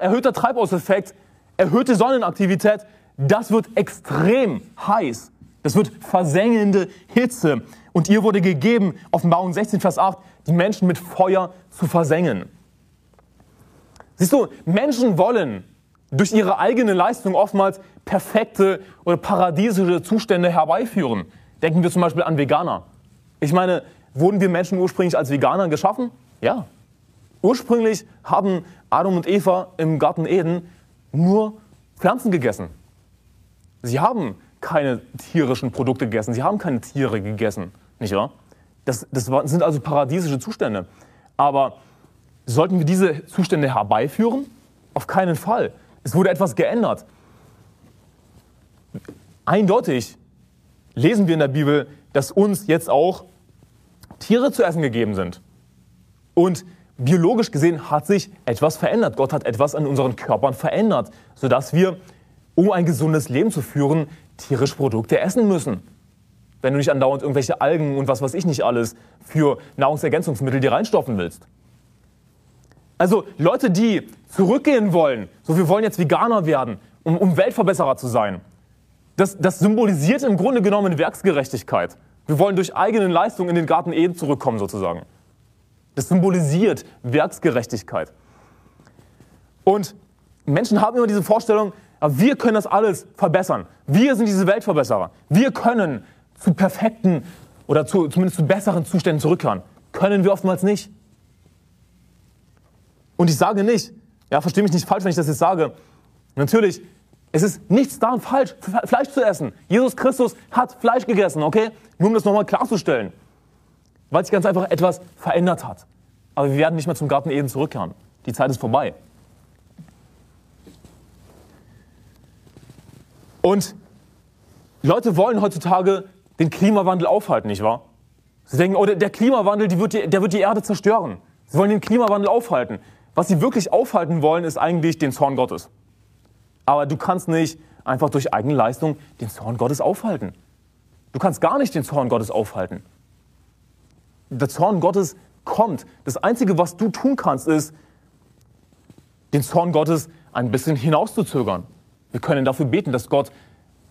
erhöhter Treibhauseffekt, erhöhte Sonnenaktivität, das wird extrem heiß. Das wird versengende Hitze. Und ihr wurde gegeben, Offenbarung 16, Vers 8, die Menschen mit Feuer zu versengen. Siehst du, Menschen wollen durch ihre eigene Leistung oftmals perfekte oder paradiesische Zustände herbeiführen. Denken wir zum Beispiel an Veganer. Ich meine, Wurden wir Menschen ursprünglich als Veganer geschaffen? Ja. Ursprünglich haben Adam und Eva im Garten Eden nur Pflanzen gegessen. Sie haben keine tierischen Produkte gegessen, sie haben keine Tiere gegessen, nicht wahr? Das, das sind also paradiesische Zustände. Aber sollten wir diese Zustände herbeiführen? Auf keinen Fall. Es wurde etwas geändert. Eindeutig lesen wir in der Bibel, dass uns jetzt auch Tiere zu essen gegeben sind. Und biologisch gesehen hat sich etwas verändert. Gott hat etwas an unseren Körpern verändert, sodass wir, um ein gesundes Leben zu führen, tierische Produkte essen müssen. Wenn du nicht andauernd irgendwelche Algen und was weiß ich nicht alles für Nahrungsergänzungsmittel dir reinstopfen willst. Also Leute, die zurückgehen wollen, so wir wollen jetzt Veganer werden, um, um Weltverbesserer zu sein. Das, das symbolisiert im Grunde genommen Werksgerechtigkeit. Wir wollen durch eigene Leistung in den Garten Eden zurückkommen sozusagen. Das symbolisiert Werksgerechtigkeit. Und Menschen haben immer diese Vorstellung, wir können das alles verbessern. Wir sind diese Weltverbesserer. Wir können zu perfekten oder zu, zumindest zu besseren Zuständen zurückkehren. Können wir oftmals nicht. Und ich sage nicht, ja, verstehe mich nicht falsch, wenn ich das jetzt sage. Natürlich, es ist nichts daran falsch, Fleisch zu essen. Jesus Christus hat Fleisch gegessen, okay? Nur um das nochmal klarzustellen. Weil sich ganz einfach etwas verändert hat. Aber wir werden nicht mehr zum Garten Eden zurückkehren. Die Zeit ist vorbei. Und Leute wollen heutzutage den Klimawandel aufhalten, nicht wahr? Sie denken, oh, der Klimawandel, wird die, der wird die Erde zerstören. Sie wollen den Klimawandel aufhalten. Was sie wirklich aufhalten wollen, ist eigentlich den Zorn Gottes. Aber du kannst nicht einfach durch eigene Leistung den Zorn Gottes aufhalten. Du kannst gar nicht den Zorn Gottes aufhalten. Der Zorn Gottes kommt. Das Einzige, was du tun kannst, ist, den Zorn Gottes ein bisschen hinauszuzögern. Wir können dafür beten, dass Gott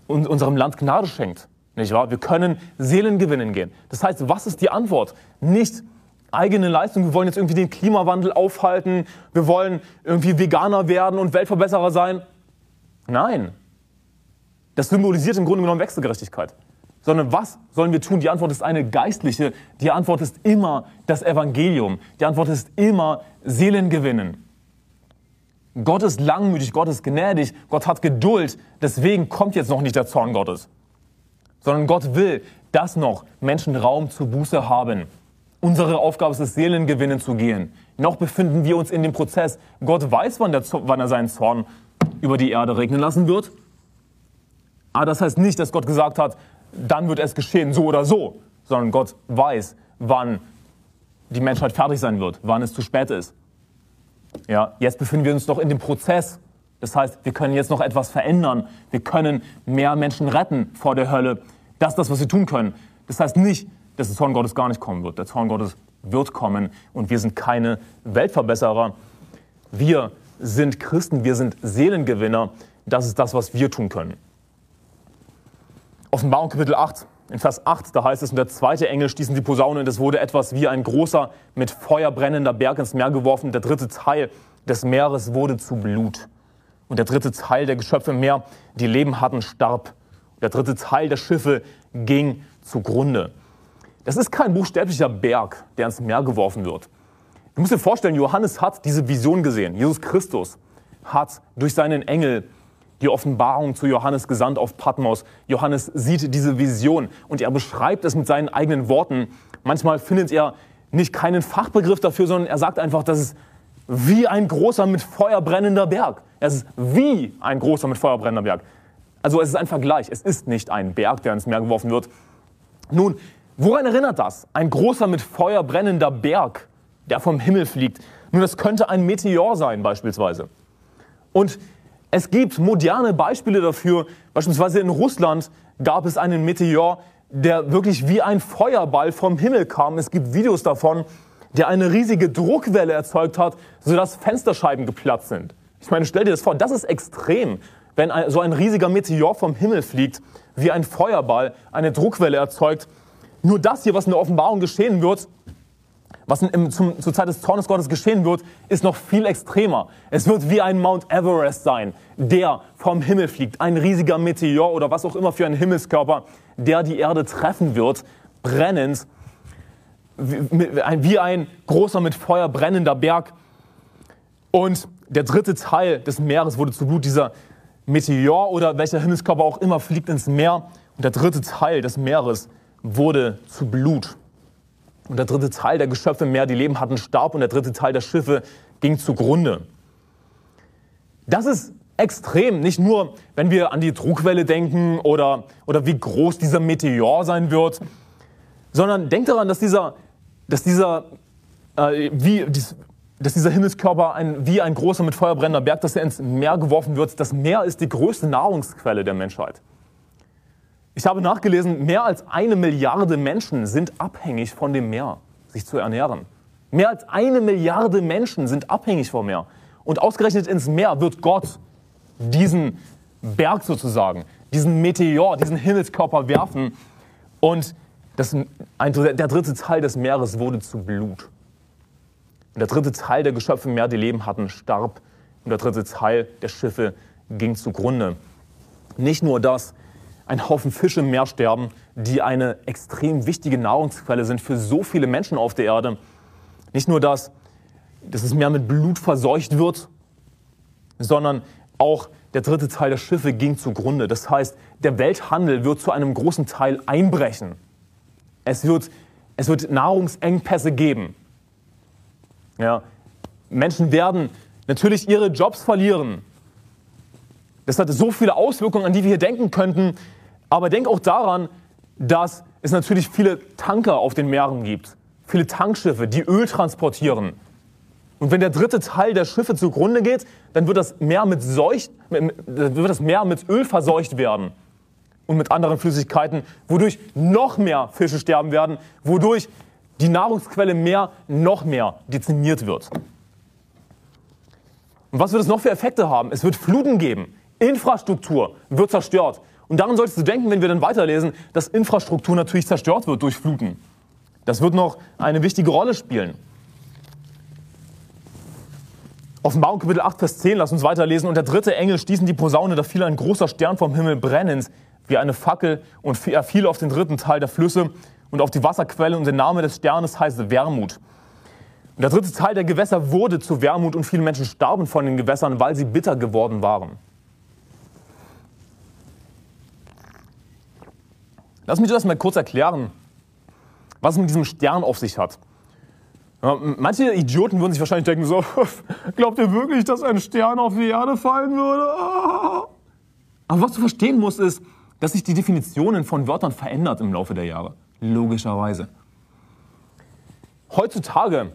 unserem Land Gnade schenkt. Nicht wahr? Wir können Seelen gewinnen gehen. Das heißt, was ist die Antwort? Nicht eigene Leistung, wir wollen jetzt irgendwie den Klimawandel aufhalten, wir wollen irgendwie Veganer werden und Weltverbesserer sein. Nein. Das symbolisiert im Grunde genommen Wechselgerechtigkeit. Sondern was sollen wir tun? Die Antwort ist eine geistliche. Die Antwort ist immer das Evangelium. Die Antwort ist immer Seelen gewinnen. Gott ist langmütig, Gott ist gnädig, Gott hat Geduld. Deswegen kommt jetzt noch nicht der Zorn Gottes. Sondern Gott will, dass noch Menschen Raum zur Buße haben. Unsere Aufgabe ist es, Seelen gewinnen zu gehen. Noch befinden wir uns in dem Prozess. Gott weiß, wann, wann er seinen Zorn über die Erde regnen lassen wird. Aber das heißt nicht, dass Gott gesagt hat, dann wird es geschehen, so oder so. Sondern Gott weiß, wann die Menschheit fertig sein wird, wann es zu spät ist. Ja, jetzt befinden wir uns noch in dem Prozess. Das heißt, wir können jetzt noch etwas verändern. Wir können mehr Menschen retten vor der Hölle. Das ist das, was wir tun können. Das heißt nicht, dass der Zorn Gottes gar nicht kommen wird. Der Zorn Gottes wird kommen und wir sind keine Weltverbesserer. Wir sind Christen, wir sind Seelengewinner. Das ist das, was wir tun können. Offenbarung Kapitel 8, in Vers 8, da heißt es, und der zweite Engel stieß in die Posaune und es wurde etwas wie ein großer, mit Feuer brennender Berg ins Meer geworfen. Der dritte Teil des Meeres wurde zu Blut. Und der dritte Teil der Geschöpfe im Meer, die Leben hatten, starb. Der dritte Teil der Schiffe ging zugrunde. Das ist kein buchstäblicher Berg, der ins Meer geworfen wird. Du musst dir vorstellen, Johannes hat diese Vision gesehen. Jesus Christus hat durch seinen Engel die Offenbarung zu Johannes gesandt auf Patmos. Johannes sieht diese Vision und er beschreibt es mit seinen eigenen Worten. Manchmal findet er nicht keinen Fachbegriff dafür, sondern er sagt einfach, das ist wie ein großer mit Feuer brennender Berg. Es ist wie ein großer mit Feuer brennender Berg. Also es ist ein Vergleich. Es ist nicht ein Berg, der ins Meer geworfen wird. Nun, Woran erinnert das? Ein großer mit Feuer brennender Berg, der vom Himmel fliegt. Nun, das könnte ein Meteor sein beispielsweise. Und es gibt moderne Beispiele dafür. Beispielsweise in Russland gab es einen Meteor, der wirklich wie ein Feuerball vom Himmel kam. Es gibt Videos davon, der eine riesige Druckwelle erzeugt hat, sodass Fensterscheiben geplatzt sind. Ich meine, stell dir das vor, das ist extrem, wenn so ein riesiger Meteor vom Himmel fliegt, wie ein Feuerball eine Druckwelle erzeugt nur das hier, was in der Offenbarung geschehen wird, was im, zum, zur Zeit des Zornes Gottes geschehen wird, ist noch viel extremer. Es wird wie ein Mount Everest sein, der vom Himmel fliegt. Ein riesiger Meteor oder was auch immer für ein Himmelskörper, der die Erde treffen wird, brennend, wie ein großer mit Feuer brennender Berg. Und der dritte Teil des Meeres wurde zu Blut. Dieser Meteor oder welcher Himmelskörper auch immer fliegt ins Meer. Und der dritte Teil des Meeres wurde zu Blut. Und der dritte Teil der Geschöpfe im Meer, die Leben hatten, starb und der dritte Teil der Schiffe ging zugrunde. Das ist extrem, nicht nur, wenn wir an die Druckwelle denken oder, oder wie groß dieser Meteor sein wird, sondern denkt daran, dass dieser, dass dieser äh, wie, dies, dass dieser Himmelskörper ein, wie ein großer mit Feuer brennender Berg, dass er ins Meer geworfen wird. Das Meer ist die größte Nahrungsquelle der Menschheit. Ich habe nachgelesen, mehr als eine Milliarde Menschen sind abhängig von dem Meer, sich zu ernähren. Mehr als eine Milliarde Menschen sind abhängig vom Meer. Und ausgerechnet ins Meer wird Gott diesen Berg sozusagen, diesen Meteor, diesen Himmelskörper werfen. Und das, ein, der dritte Teil des Meeres wurde zu Blut. Und der dritte Teil der Geschöpfe im Meer, die Leben hatten, starb. Und der dritte Teil der Schiffe ging zugrunde. Nicht nur das, ein Haufen Fische im Meer sterben, die eine extrem wichtige Nahrungsquelle sind für so viele Menschen auf der Erde. Nicht nur das, dass das Meer mit Blut verseucht wird, sondern auch der dritte Teil der Schiffe ging zugrunde. Das heißt, der Welthandel wird zu einem großen Teil einbrechen. Es wird, es wird Nahrungsengpässe geben. Ja, Menschen werden natürlich ihre Jobs verlieren. Das hat so viele Auswirkungen, an die wir hier denken könnten. Aber denk auch daran, dass es natürlich viele Tanker auf den Meeren gibt. Viele Tankschiffe, die Öl transportieren. Und wenn der dritte Teil der Schiffe zugrunde geht, dann wird das Meer mit, Seucht, wird das Meer mit Öl verseucht werden und mit anderen Flüssigkeiten, wodurch noch mehr Fische sterben werden, wodurch die Nahrungsquelle Meer noch mehr dezimiert wird. Und was wird es noch für Effekte haben? Es wird Fluten geben. Infrastruktur wird zerstört. Und daran solltest du denken, wenn wir dann weiterlesen, dass Infrastruktur natürlich zerstört wird durch Fluten. Das wird noch eine wichtige Rolle spielen. Offenbarung Kapitel 8, Vers 10, lass uns weiterlesen. Und der dritte Engel stieß in die Posaune, da fiel ein großer Stern vom Himmel brennend, wie eine Fackel, und er fiel auf den dritten Teil der Flüsse und auf die Wasserquelle, und der Name des Sternes heißt Wermut. Und der dritte Teil der Gewässer wurde zu Wermut, und viele Menschen starben von den Gewässern, weil sie bitter geworden waren. Lass mich das mal kurz erklären, was es mit diesem Stern auf sich hat. Manche Idioten würden sich wahrscheinlich denken so, glaubt ihr wirklich, dass ein Stern auf die Erde fallen würde? Aber was du verstehen musst, ist, dass sich die Definitionen von Wörtern verändert im Laufe der Jahre. Logischerweise. Heutzutage,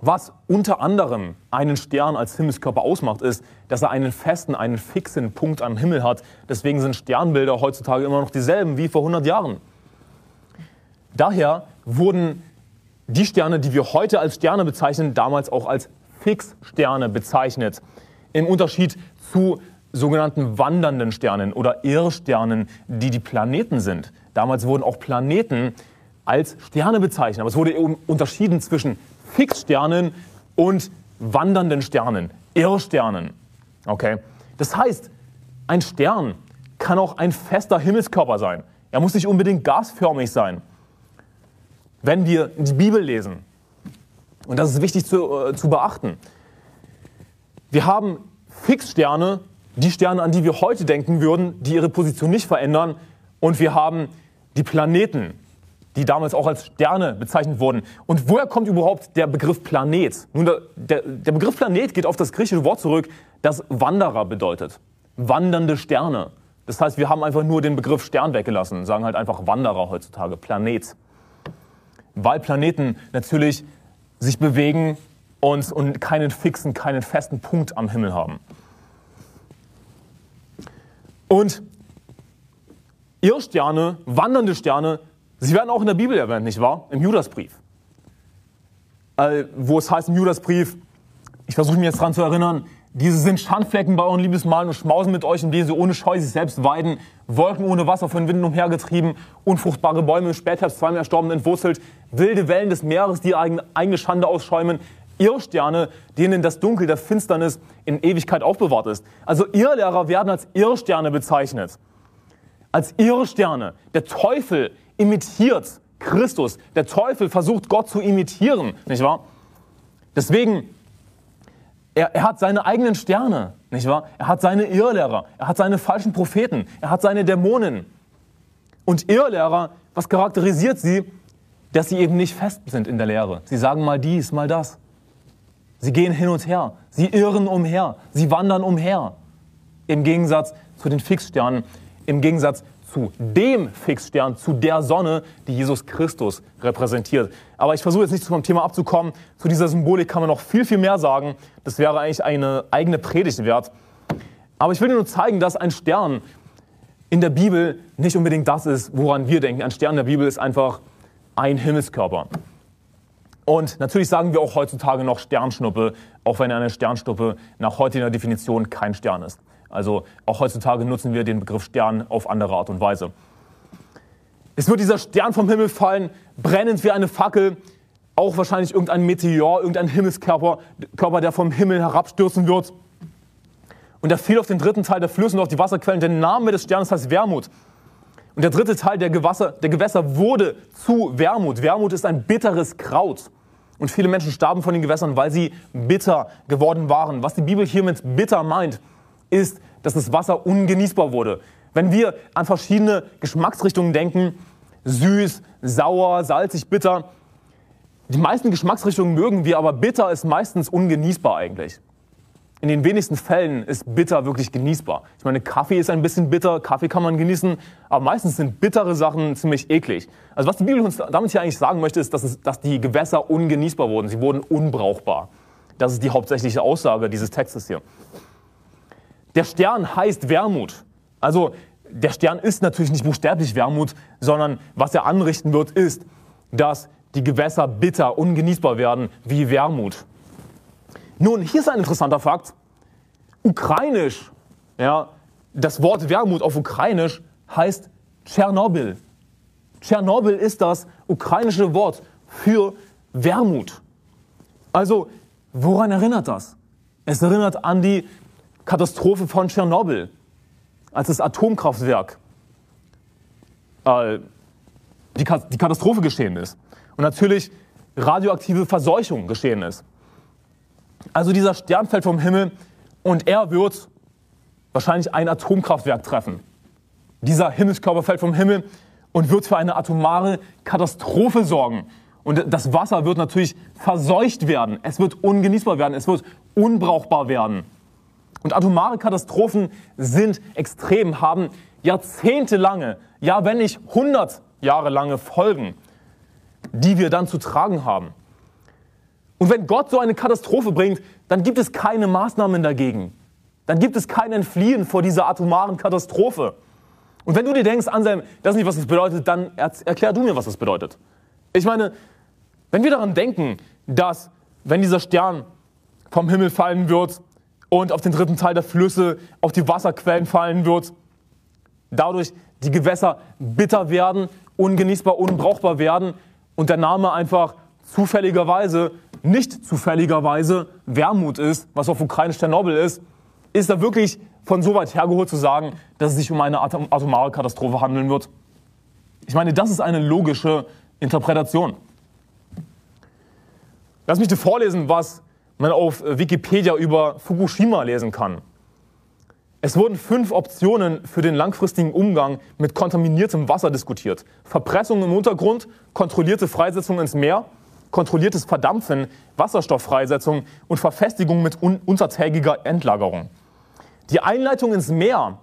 was unter anderem einen Stern als Himmelskörper ausmacht, ist, dass er einen festen, einen fixen Punkt am Himmel hat. Deswegen sind Sternbilder heutzutage immer noch dieselben wie vor 100 Jahren. Daher wurden die Sterne, die wir heute als Sterne bezeichnen, damals auch als Fixsterne bezeichnet. Im Unterschied zu sogenannten wandernden Sternen oder Irrsternen, die die Planeten sind. Damals wurden auch Planeten als Sterne bezeichnet. Aber es wurde unterschieden zwischen Fixsternen und wandernden Sternen, Irrsternen. Okay? Das heißt, ein Stern kann auch ein fester Himmelskörper sein. Er muss nicht unbedingt gasförmig sein wenn wir die Bibel lesen, und das ist wichtig zu, äh, zu beachten, wir haben Fixsterne, die Sterne, an die wir heute denken würden, die ihre Position nicht verändern, und wir haben die Planeten, die damals auch als Sterne bezeichnet wurden. Und woher kommt überhaupt der Begriff Planet? Nun, der, der, Begriff Planet geht auf das griechische Wort zurück, das Wanderer bedeutet. Wandernde Sterne. Das heißt, wir haben einfach nur den Begriff Stern weggelassen, sagen halt einfach Wanderer heutzutage, Planet weil Planeten natürlich sich bewegen und, und keinen fixen, keinen festen Punkt am Himmel haben. Und Irrsterne, wandernde Sterne, sie werden auch in der Bibel erwähnt, nicht wahr? Im Judasbrief. Äh, wo es heißt im Judasbrief, ich versuche mich jetzt daran zu erinnern, diese sind Schandflecken bei euren Liebesmalen und schmausen mit euch, indem sie ohne Scheu sich selbst weiden, Wolken ohne Wasser von Winden umhergetrieben, unfruchtbare Bäume im Spätherbst zweimal erstorben entwurzelt, wilde Wellen des Meeres, die eigene Schande ausschäumen, Irrsterne, denen das Dunkel der Finsternis in Ewigkeit aufbewahrt ist. Also Irrlehrer werden als Irrsterne bezeichnet. Als Irrsterne. Der Teufel imitiert Christus. Der Teufel versucht Gott zu imitieren, nicht wahr? Deswegen er, er hat seine eigenen Sterne, nicht wahr? Er hat seine Irrlehrer, er hat seine falschen Propheten, er hat seine Dämonen. Und Irrlehrer, was charakterisiert sie? Dass sie eben nicht fest sind in der Lehre. Sie sagen mal dies, mal das. Sie gehen hin und her. Sie irren umher. Sie wandern umher. Im Gegensatz zu den Fixsternen, im Gegensatz zu dem Fixstern, zu der Sonne, die Jesus Christus repräsentiert. Aber ich versuche jetzt nicht vom Thema abzukommen. Zu dieser Symbolik kann man noch viel, viel mehr sagen. Das wäre eigentlich eine eigene Predigt wert. Aber ich will dir nur zeigen, dass ein Stern in der Bibel nicht unbedingt das ist, woran wir denken. Ein Stern in der Bibel ist einfach ein Himmelskörper. Und natürlich sagen wir auch heutzutage noch Sternschnuppe, auch wenn eine Sternschnuppe nach heutiger Definition kein Stern ist. Also auch heutzutage nutzen wir den Begriff Stern auf andere Art und Weise. Es wird dieser Stern vom Himmel fallen, brennend wie eine Fackel, auch wahrscheinlich irgendein Meteor, irgendein Himmelskörper, Körper, der vom Himmel herabstürzen wird. Und er fiel auf den dritten Teil der Flüsse und auf die Wasserquellen. Der Name des Sternes heißt Wermut. Und der dritte Teil der Gewässer, der Gewässer wurde zu Wermut. Wermut ist ein bitteres Kraut. Und viele Menschen starben von den Gewässern, weil sie bitter geworden waren. Was die Bibel hier mit bitter meint, ist, dass das Wasser ungenießbar wurde. Wenn wir an verschiedene Geschmacksrichtungen denken, süß, sauer, salzig, bitter, die meisten Geschmacksrichtungen mögen wir, aber bitter ist meistens ungenießbar eigentlich. In den wenigsten Fällen ist bitter wirklich genießbar. Ich meine, Kaffee ist ein bisschen bitter, Kaffee kann man genießen, aber meistens sind bittere Sachen ziemlich eklig. Also was die Bibel uns damit hier eigentlich sagen möchte, ist, dass, es, dass die Gewässer ungenießbar wurden. Sie wurden unbrauchbar. Das ist die hauptsächliche Aussage dieses Textes hier. Der Stern heißt Wermut. Also der Stern ist natürlich nicht buchstäblich Wermut, sondern was er anrichten wird, ist, dass die Gewässer bitter, ungenießbar werden wie Wermut. Nun, hier ist ein interessanter Fakt. Ukrainisch, ja, das Wort Wermut auf Ukrainisch heißt Tschernobyl. Tschernobyl ist das ukrainische Wort für Wermut. Also, woran erinnert das? Es erinnert an die Katastrophe von Tschernobyl, als das Atomkraftwerk äh, die, die Katastrophe geschehen ist. Und natürlich radioaktive Verseuchung geschehen ist. Also dieser Stern fällt vom Himmel und er wird wahrscheinlich ein Atomkraftwerk treffen. Dieser Himmelskörper fällt vom Himmel und wird für eine atomare Katastrophe sorgen. Und das Wasser wird natürlich verseucht werden. Es wird ungenießbar werden. Es wird unbrauchbar werden. Und atomare Katastrophen sind extrem, haben jahrzehntelange, ja wenn nicht hundert Jahre lange Folgen, die wir dann zu tragen haben. Und wenn Gott so eine Katastrophe bringt, dann gibt es keine Maßnahmen dagegen. Dann gibt es kein Entfliehen vor dieser atomaren Katastrophe. Und wenn du dir denkst, Anselm, das ist nicht, was das bedeutet, dann erklär du mir, was das bedeutet. Ich meine, wenn wir daran denken, dass, wenn dieser Stern vom Himmel fallen wird, und auf den dritten Teil der Flüsse, auf die Wasserquellen fallen wird. Dadurch die Gewässer bitter werden, ungenießbar, unbrauchbar werden und der Name einfach zufälligerweise, nicht zufälligerweise Wermut ist, was auf Ukraine Tschernobyl ist, ist da wirklich von so weit hergeholt zu sagen, dass es sich um eine atomare Katastrophe handeln wird. Ich meine, das ist eine logische Interpretation. Lass mich dir vorlesen, was man auf Wikipedia über Fukushima lesen kann. Es wurden fünf Optionen für den langfristigen Umgang mit kontaminiertem Wasser diskutiert. Verpressung im Untergrund, kontrollierte Freisetzung ins Meer, kontrolliertes Verdampfen, Wasserstofffreisetzung und Verfestigung mit un untertägiger Endlagerung. Die Einleitung ins Meer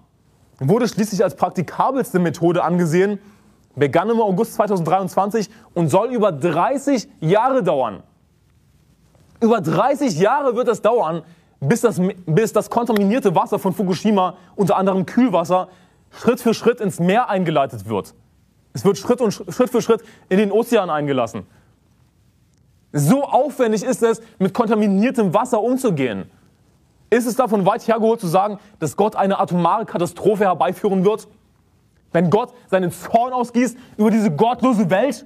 wurde schließlich als praktikabelste Methode angesehen, begann im August 2023 und soll über 30 Jahre dauern. Über 30 Jahre wird es dauern, bis das, bis das kontaminierte Wasser von Fukushima, unter anderem Kühlwasser, Schritt für Schritt ins Meer eingeleitet wird. Es wird Schritt, und Schritt für Schritt in den Ozean eingelassen. So aufwendig ist es, mit kontaminiertem Wasser umzugehen. Ist es davon weit hergeholt zu sagen, dass Gott eine atomare Katastrophe herbeiführen wird? Wenn Gott seinen Zorn ausgießt über diese gottlose Welt,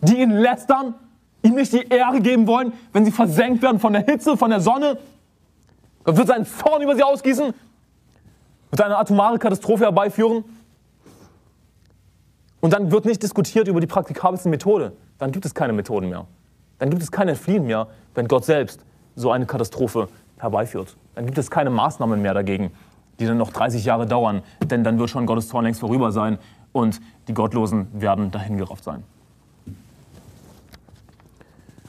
die ihn lästern, ihm nicht die Ehre geben wollen, wenn sie versenkt werden von der Hitze, von der Sonne. Gott wird seinen Zorn über sie ausgießen, wird eine atomare Katastrophe herbeiführen. Und dann wird nicht diskutiert über die praktikabelste Methode. Dann gibt es keine Methoden mehr. Dann gibt es kein Entfliehen mehr, wenn Gott selbst so eine Katastrophe herbeiführt. Dann gibt es keine Maßnahmen mehr dagegen, die dann noch 30 Jahre dauern, denn dann wird schon Gottes Zorn längst vorüber sein und die Gottlosen werden dahingerafft sein.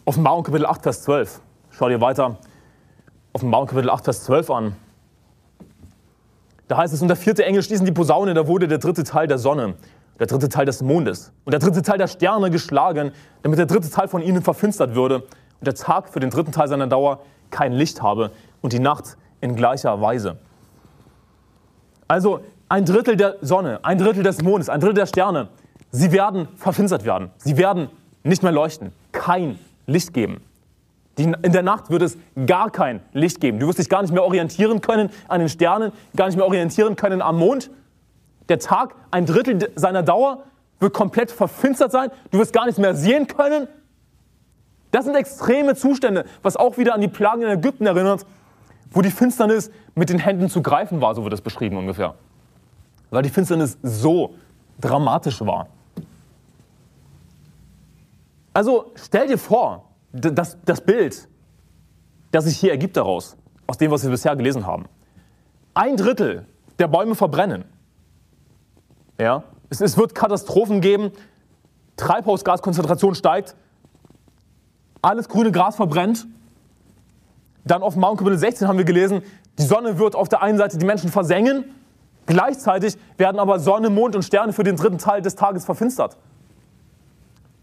Offenbarung Kapitel 8, Vers 12. Schau dir weiter Offenbarung Kapitel 8, Vers 12 an. Da heißt es, und der vierte Engel stießen die Posaune, da wurde der dritte Teil der Sonne, der dritte Teil des Mondes und der dritte Teil der Sterne geschlagen, damit der dritte Teil von ihnen verfinstert würde und der Tag für den dritten Teil seiner Dauer kein Licht habe und die Nacht in gleicher Weise. Also ein Drittel der Sonne, ein Drittel des Mondes, ein Drittel der Sterne, sie werden verfinstert werden. Sie werden nicht mehr leuchten, kein Licht geben. in der Nacht wird es gar kein Licht geben. Du wirst dich gar nicht mehr orientieren können an den Sternen, gar nicht mehr orientieren können am Mond. Der Tag, ein Drittel seiner Dauer, wird komplett verfinstert sein. Du wirst gar nichts mehr sehen können. Das sind extreme Zustände, was auch wieder an die Plagen in Ägypten erinnert, wo die Finsternis mit den Händen zu greifen war, so wird es beschrieben ungefähr weil die Finsternis so dramatisch war. Also stell dir vor, das, das Bild, das sich hier ergibt daraus, aus dem, was wir bisher gelesen haben. Ein Drittel der Bäume verbrennen. Ja? Es, es wird Katastrophen geben, Treibhausgaskonzentration steigt, alles grüne Gras verbrennt. Dann auf Mount Kapitel 16 haben wir gelesen, die Sonne wird auf der einen Seite die Menschen versengen Gleichzeitig werden aber Sonne, Mond und Sterne für den dritten Teil des Tages verfinstert.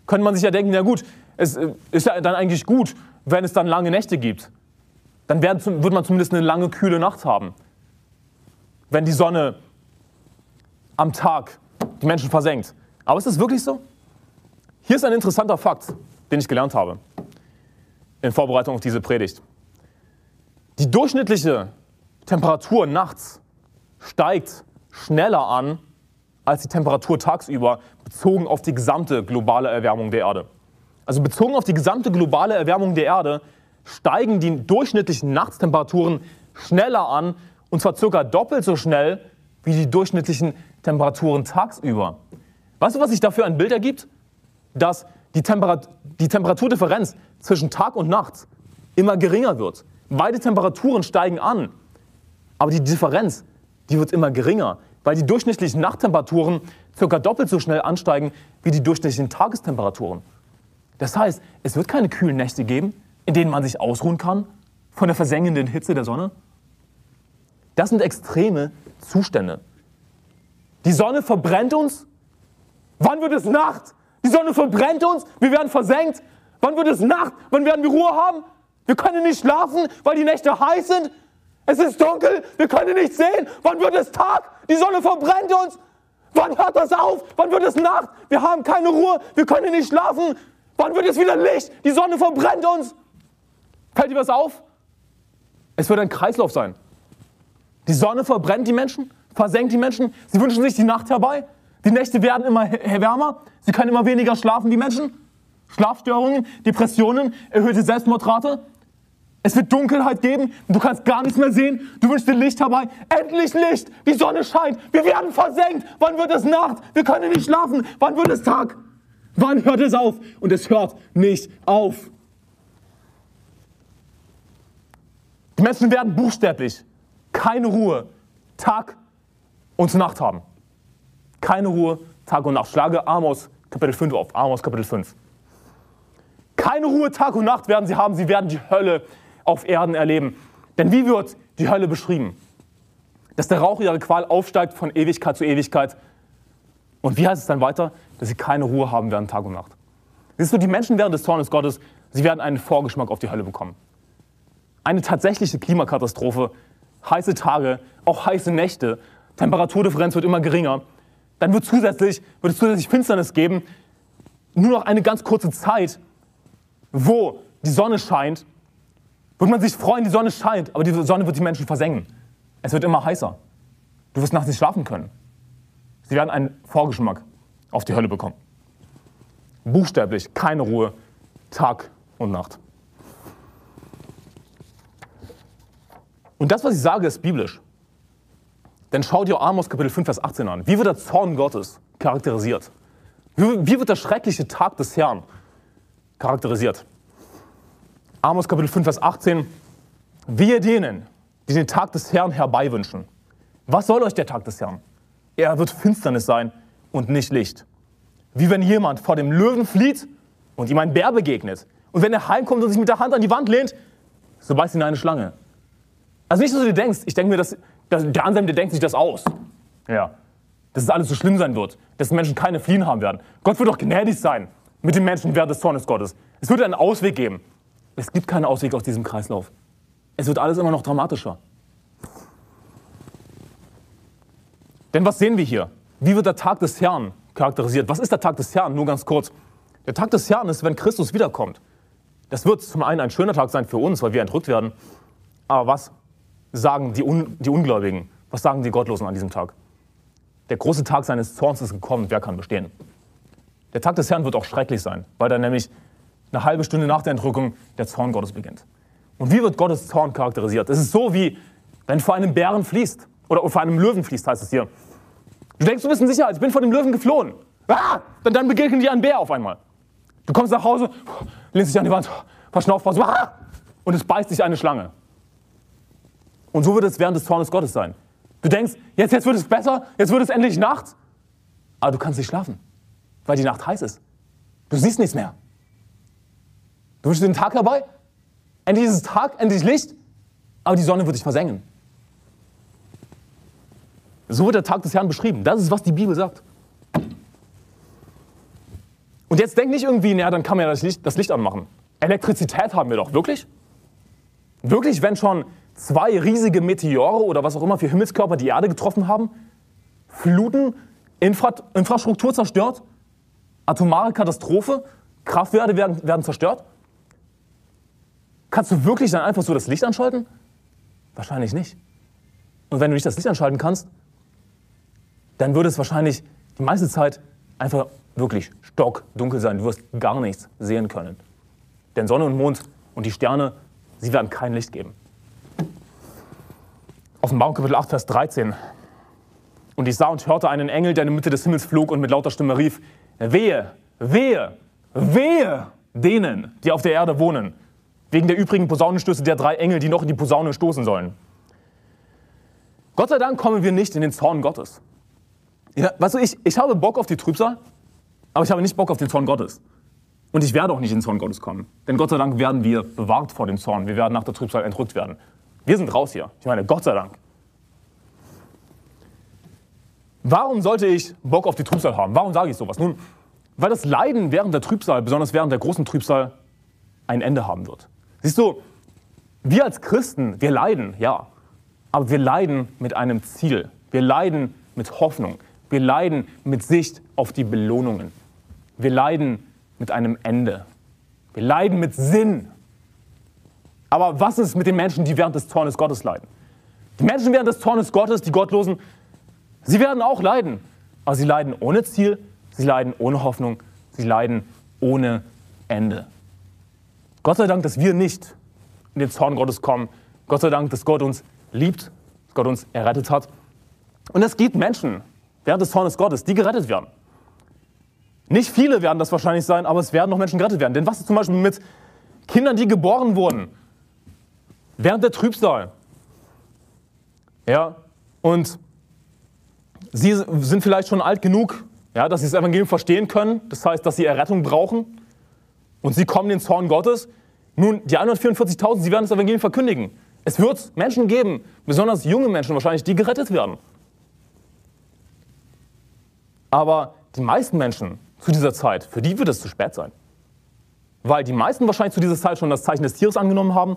Könnte man sich ja denken, na gut, es äh, ist ja dann eigentlich gut, wenn es dann lange Nächte gibt. Dann werden, wird man zumindest eine lange, kühle Nacht haben. Wenn die Sonne am Tag die Menschen versenkt. Aber ist das wirklich so? Hier ist ein interessanter Fakt, den ich gelernt habe in Vorbereitung auf diese Predigt. Die durchschnittliche Temperatur nachts steigt schneller an als die Temperatur tagsüber, bezogen auf die gesamte globale Erwärmung der Erde. Also bezogen auf die gesamte globale Erwärmung der Erde steigen die durchschnittlichen Nachtstemperaturen schneller an, und zwar circa doppelt so schnell wie die durchschnittlichen Temperaturen tagsüber. Weißt du, was sich dafür ein Bild ergibt? Dass die, Temperat die Temperaturdifferenz zwischen Tag und Nacht immer geringer wird. Beide Temperaturen steigen an, aber die Differenz die wird immer geringer, weil die durchschnittlichen Nachttemperaturen ca. doppelt so schnell ansteigen wie die durchschnittlichen Tagestemperaturen. Das heißt, es wird keine kühlen Nächte geben, in denen man sich ausruhen kann von der versengenden Hitze der Sonne. Das sind extreme Zustände. Die Sonne verbrennt uns. Wann wird es Nacht? Die Sonne verbrennt uns. Wir werden versenkt. Wann wird es Nacht? Wann werden wir Ruhe haben? Wir können nicht schlafen, weil die Nächte heiß sind. Es ist dunkel, wir können nichts sehen. Wann wird es Tag? Die Sonne verbrennt uns. Wann hört das auf? Wann wird es Nacht? Wir haben keine Ruhe, wir können nicht schlafen. Wann wird es wieder Licht? Die Sonne verbrennt uns. Fällt dir was auf? Es wird ein Kreislauf sein. Die Sonne verbrennt die Menschen, versenkt die Menschen. Sie wünschen sich die Nacht herbei. Die Nächte werden immer wärmer. Sie können immer weniger schlafen, die Menschen. Schlafstörungen, Depressionen, erhöhte Selbstmordrate. Es wird Dunkelheit geben, du kannst gar nichts mehr sehen, du wünschst dir Licht herbei. Endlich Licht, die Sonne scheint, wir werden versenkt. Wann wird es Nacht? Wir können nicht schlafen. Wann wird es Tag? Wann hört es auf? Und es hört nicht auf. Die Menschen werden buchstäblich keine Ruhe, Tag und Nacht haben. Keine Ruhe, Tag und Nacht. Schlage Amos Kapitel 5 auf. Amos Kapitel 5. Keine Ruhe, Tag und Nacht werden sie haben. Sie werden die Hölle auf Erden erleben. Denn wie wird die Hölle beschrieben? Dass der Rauch ihrer Qual aufsteigt von Ewigkeit zu Ewigkeit. Und wie heißt es dann weiter? Dass sie keine Ruhe haben werden Tag und Nacht. Siehst du, die Menschen während des Zornes Gottes, sie werden einen Vorgeschmack auf die Hölle bekommen. Eine tatsächliche Klimakatastrophe, heiße Tage, auch heiße Nächte, Temperaturdifferenz wird immer geringer. Dann wird, zusätzlich, wird es zusätzlich Finsternis geben. Nur noch eine ganz kurze Zeit, wo die Sonne scheint wird man sich freuen, die Sonne scheint, aber die Sonne wird die Menschen versengen. Es wird immer heißer. Du wirst nachts nicht schlafen können. Sie werden einen Vorgeschmack auf die Hölle bekommen. Buchstäblich, keine Ruhe, Tag und Nacht. Und das, was ich sage, ist biblisch. Denn schau dir Amos Kapitel 5, Vers 18 an. Wie wird der Zorn Gottes charakterisiert? Wie wird der schreckliche Tag des Herrn charakterisiert? Amos Kapitel 5, Vers 18. Wehe denen, die den Tag des Herrn herbeiwünschen. Was soll euch der Tag des Herrn? Er wird Finsternis sein und nicht Licht. Wie wenn jemand vor dem Löwen flieht und ihm ein Bär begegnet. Und wenn er heimkommt und sich mit der Hand an die Wand lehnt, so beißt ihn eine Schlange. Also nicht, dass du dir denkst, ich denke mir, dass der Anselm, der denkt sich das aus. Ja. Dass es alles so schlimm sein wird. Dass Menschen keine Fliehen haben werden. Gott wird doch gnädig sein mit den Menschen während des Zornes Gottes. Es wird einen Ausweg geben. Es gibt keinen Ausweg aus diesem Kreislauf. Es wird alles immer noch dramatischer. Denn was sehen wir hier? Wie wird der Tag des Herrn charakterisiert? Was ist der Tag des Herrn? Nur ganz kurz. Der Tag des Herrn ist, wenn Christus wiederkommt. Das wird zum einen ein schöner Tag sein für uns, weil wir entrückt werden. Aber was sagen die, Un die Ungläubigen? Was sagen die Gottlosen an diesem Tag? Der große Tag seines Zorns ist gekommen. Wer kann bestehen? Der Tag des Herrn wird auch schrecklich sein, weil dann nämlich eine halbe Stunde nach der Entrückung der Zorn Gottes beginnt. Und wie wird Gottes Zorn charakterisiert? Es ist so wie, wenn vor einem Bären fließt oder vor einem Löwen fließt, heißt es hier. Du denkst, du bist in Sicherheit, ich bin vor dem Löwen geflohen. Ah! Dann, dann begegnet dir ein Bär auf einmal. Du kommst nach Hause, lehnst dich an die Wand, Verschnaufpause, ah! und es beißt dich eine Schlange. Und so wird es während des Zornes Gottes sein. Du denkst, jetzt, jetzt wird es besser, jetzt wird es endlich Nacht. Aber du kannst nicht schlafen, weil die Nacht heiß ist. Du siehst nichts mehr. Du wünschst den Tag herbei? Endlich ist es Tag, endlich Licht, aber die Sonne wird dich versengen. So wird der Tag des Herrn beschrieben. Das ist, was die Bibel sagt. Und jetzt denk nicht irgendwie, naja, dann kann man ja das Licht, das Licht anmachen. Elektrizität haben wir doch, wirklich? Wirklich, wenn schon zwei riesige Meteore oder was auch immer für Himmelskörper die Erde getroffen haben? Fluten, Infra Infrastruktur zerstört? Atomare Katastrophe? Kraftwerke werden, werden zerstört? Kannst du wirklich dann einfach so das Licht anschalten? Wahrscheinlich nicht. Und wenn du nicht das Licht anschalten kannst, dann würde es wahrscheinlich die meiste Zeit einfach wirklich stockdunkel sein. Du wirst gar nichts sehen können. Denn Sonne und Mond und die Sterne, sie werden kein Licht geben. Offenbarung Kapitel 8, Vers 13. Und ich sah und hörte einen Engel, der in der Mitte des Himmels flog und mit lauter Stimme rief, wehe, wehe, wehe denen, die auf der Erde wohnen, wegen der übrigen Posaunenstöße der drei Engel, die noch in die Posaune stoßen sollen. Gott sei Dank kommen wir nicht in den Zorn Gottes. Ja, weißt du, ich, ich habe Bock auf die Trübsal, aber ich habe nicht Bock auf den Zorn Gottes. Und ich werde auch nicht in den Zorn Gottes kommen. Denn Gott sei Dank werden wir bewahrt vor dem Zorn. Wir werden nach der Trübsal entrückt werden. Wir sind raus hier. Ich meine, Gott sei Dank. Warum sollte ich Bock auf die Trübsal haben? Warum sage ich sowas? Nun, weil das Leiden während der Trübsal, besonders während der großen Trübsal, ein Ende haben wird. Siehst du, wir als Christen, wir leiden, ja. Aber wir leiden mit einem Ziel. Wir leiden mit Hoffnung. Wir leiden mit Sicht auf die Belohnungen. Wir leiden mit einem Ende. Wir leiden mit Sinn. Aber was ist mit den Menschen, die während des Zornes Gottes leiden? Die Menschen während des Zornes Gottes, die Gottlosen, sie werden auch leiden. Aber sie leiden ohne Ziel, sie leiden ohne Hoffnung, sie leiden ohne Ende. Gott sei Dank, dass wir nicht in den Zorn Gottes kommen. Gott sei Dank, dass Gott uns liebt, dass Gott uns errettet hat. Und es gibt Menschen, während des Zornes Gottes, die gerettet werden. Nicht viele werden das wahrscheinlich sein, aber es werden noch Menschen gerettet werden. Denn was ist zum Beispiel mit Kindern, die geboren wurden während der Trübsal? Ja, und sie sind vielleicht schon alt genug, ja, dass sie das Evangelium verstehen können. Das heißt, dass sie Errettung brauchen. Und sie kommen den Zorn Gottes. Nun, die 144.000, sie werden das Evangelium verkündigen. Es wird Menschen geben, besonders junge Menschen wahrscheinlich, die gerettet werden. Aber die meisten Menschen zu dieser Zeit, für die wird es zu spät sein. Weil die meisten wahrscheinlich zu dieser Zeit schon das Zeichen des Tieres angenommen haben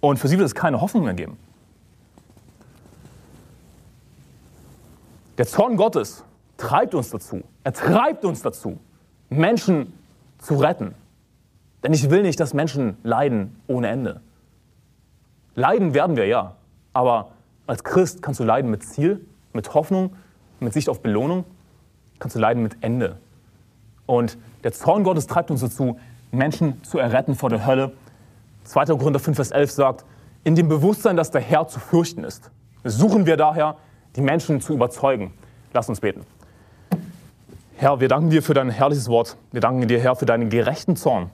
und für sie wird es keine Hoffnung mehr geben. Der Zorn Gottes treibt uns dazu, er treibt uns dazu, Menschen zu retten. Denn ich will nicht, dass Menschen leiden ohne Ende. Leiden werden wir ja, aber als Christ kannst du leiden mit Ziel, mit Hoffnung, mit Sicht auf Belohnung kannst du leiden mit Ende. Und der Zorn Gottes treibt uns dazu, Menschen zu erretten vor der Hölle. 2. Korinther 5, Vers 11 sagt, in dem Bewusstsein, dass der Herr zu fürchten ist, suchen wir daher, die Menschen zu überzeugen. Lass uns beten. Herr, wir danken dir für dein herrliches Wort. Wir danken dir, Herr, für deinen gerechten Zorn.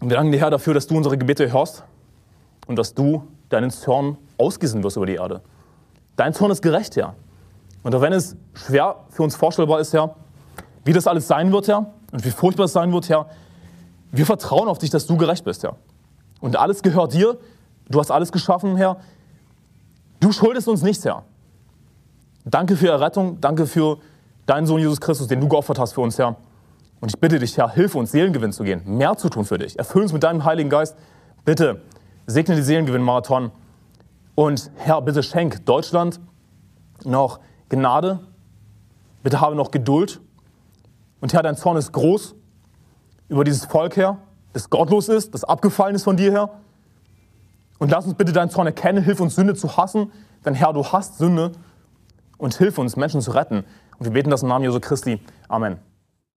Und wir danken dir, Herr, dafür, dass du unsere Gebete hörst und dass du deinen Zorn ausgießen wirst über die Erde. Dein Zorn ist gerecht, Herr. Und auch wenn es schwer für uns vorstellbar ist, Herr, wie das alles sein wird, Herr, und wie furchtbar es sein wird, Herr, wir vertrauen auf dich, dass du gerecht bist, Herr. Und alles gehört dir. Du hast alles geschaffen, Herr. Du schuldest uns nichts, Herr. Danke für Errettung, danke für deinen Sohn Jesus Christus, den du geopfert hast für uns, Herr. Und ich bitte dich, Herr, hilf uns, Seelengewinn zu gehen, mehr zu tun für dich. Erfüll uns mit deinem Heiligen Geist. Bitte segne die Seelengewinn-Marathon. Und Herr, bitte schenk Deutschland noch Gnade. Bitte habe noch Geduld. Und Herr, dein Zorn ist groß über dieses Volk, Herr, das gottlos ist, das abgefallen ist von dir, Herr. Und lass uns bitte deinen Zorn erkennen, hilf uns Sünde zu hassen, denn Herr, du hast Sünde und hilf uns, Menschen zu retten. Und wir beten das im Namen Jesu Christi. Amen.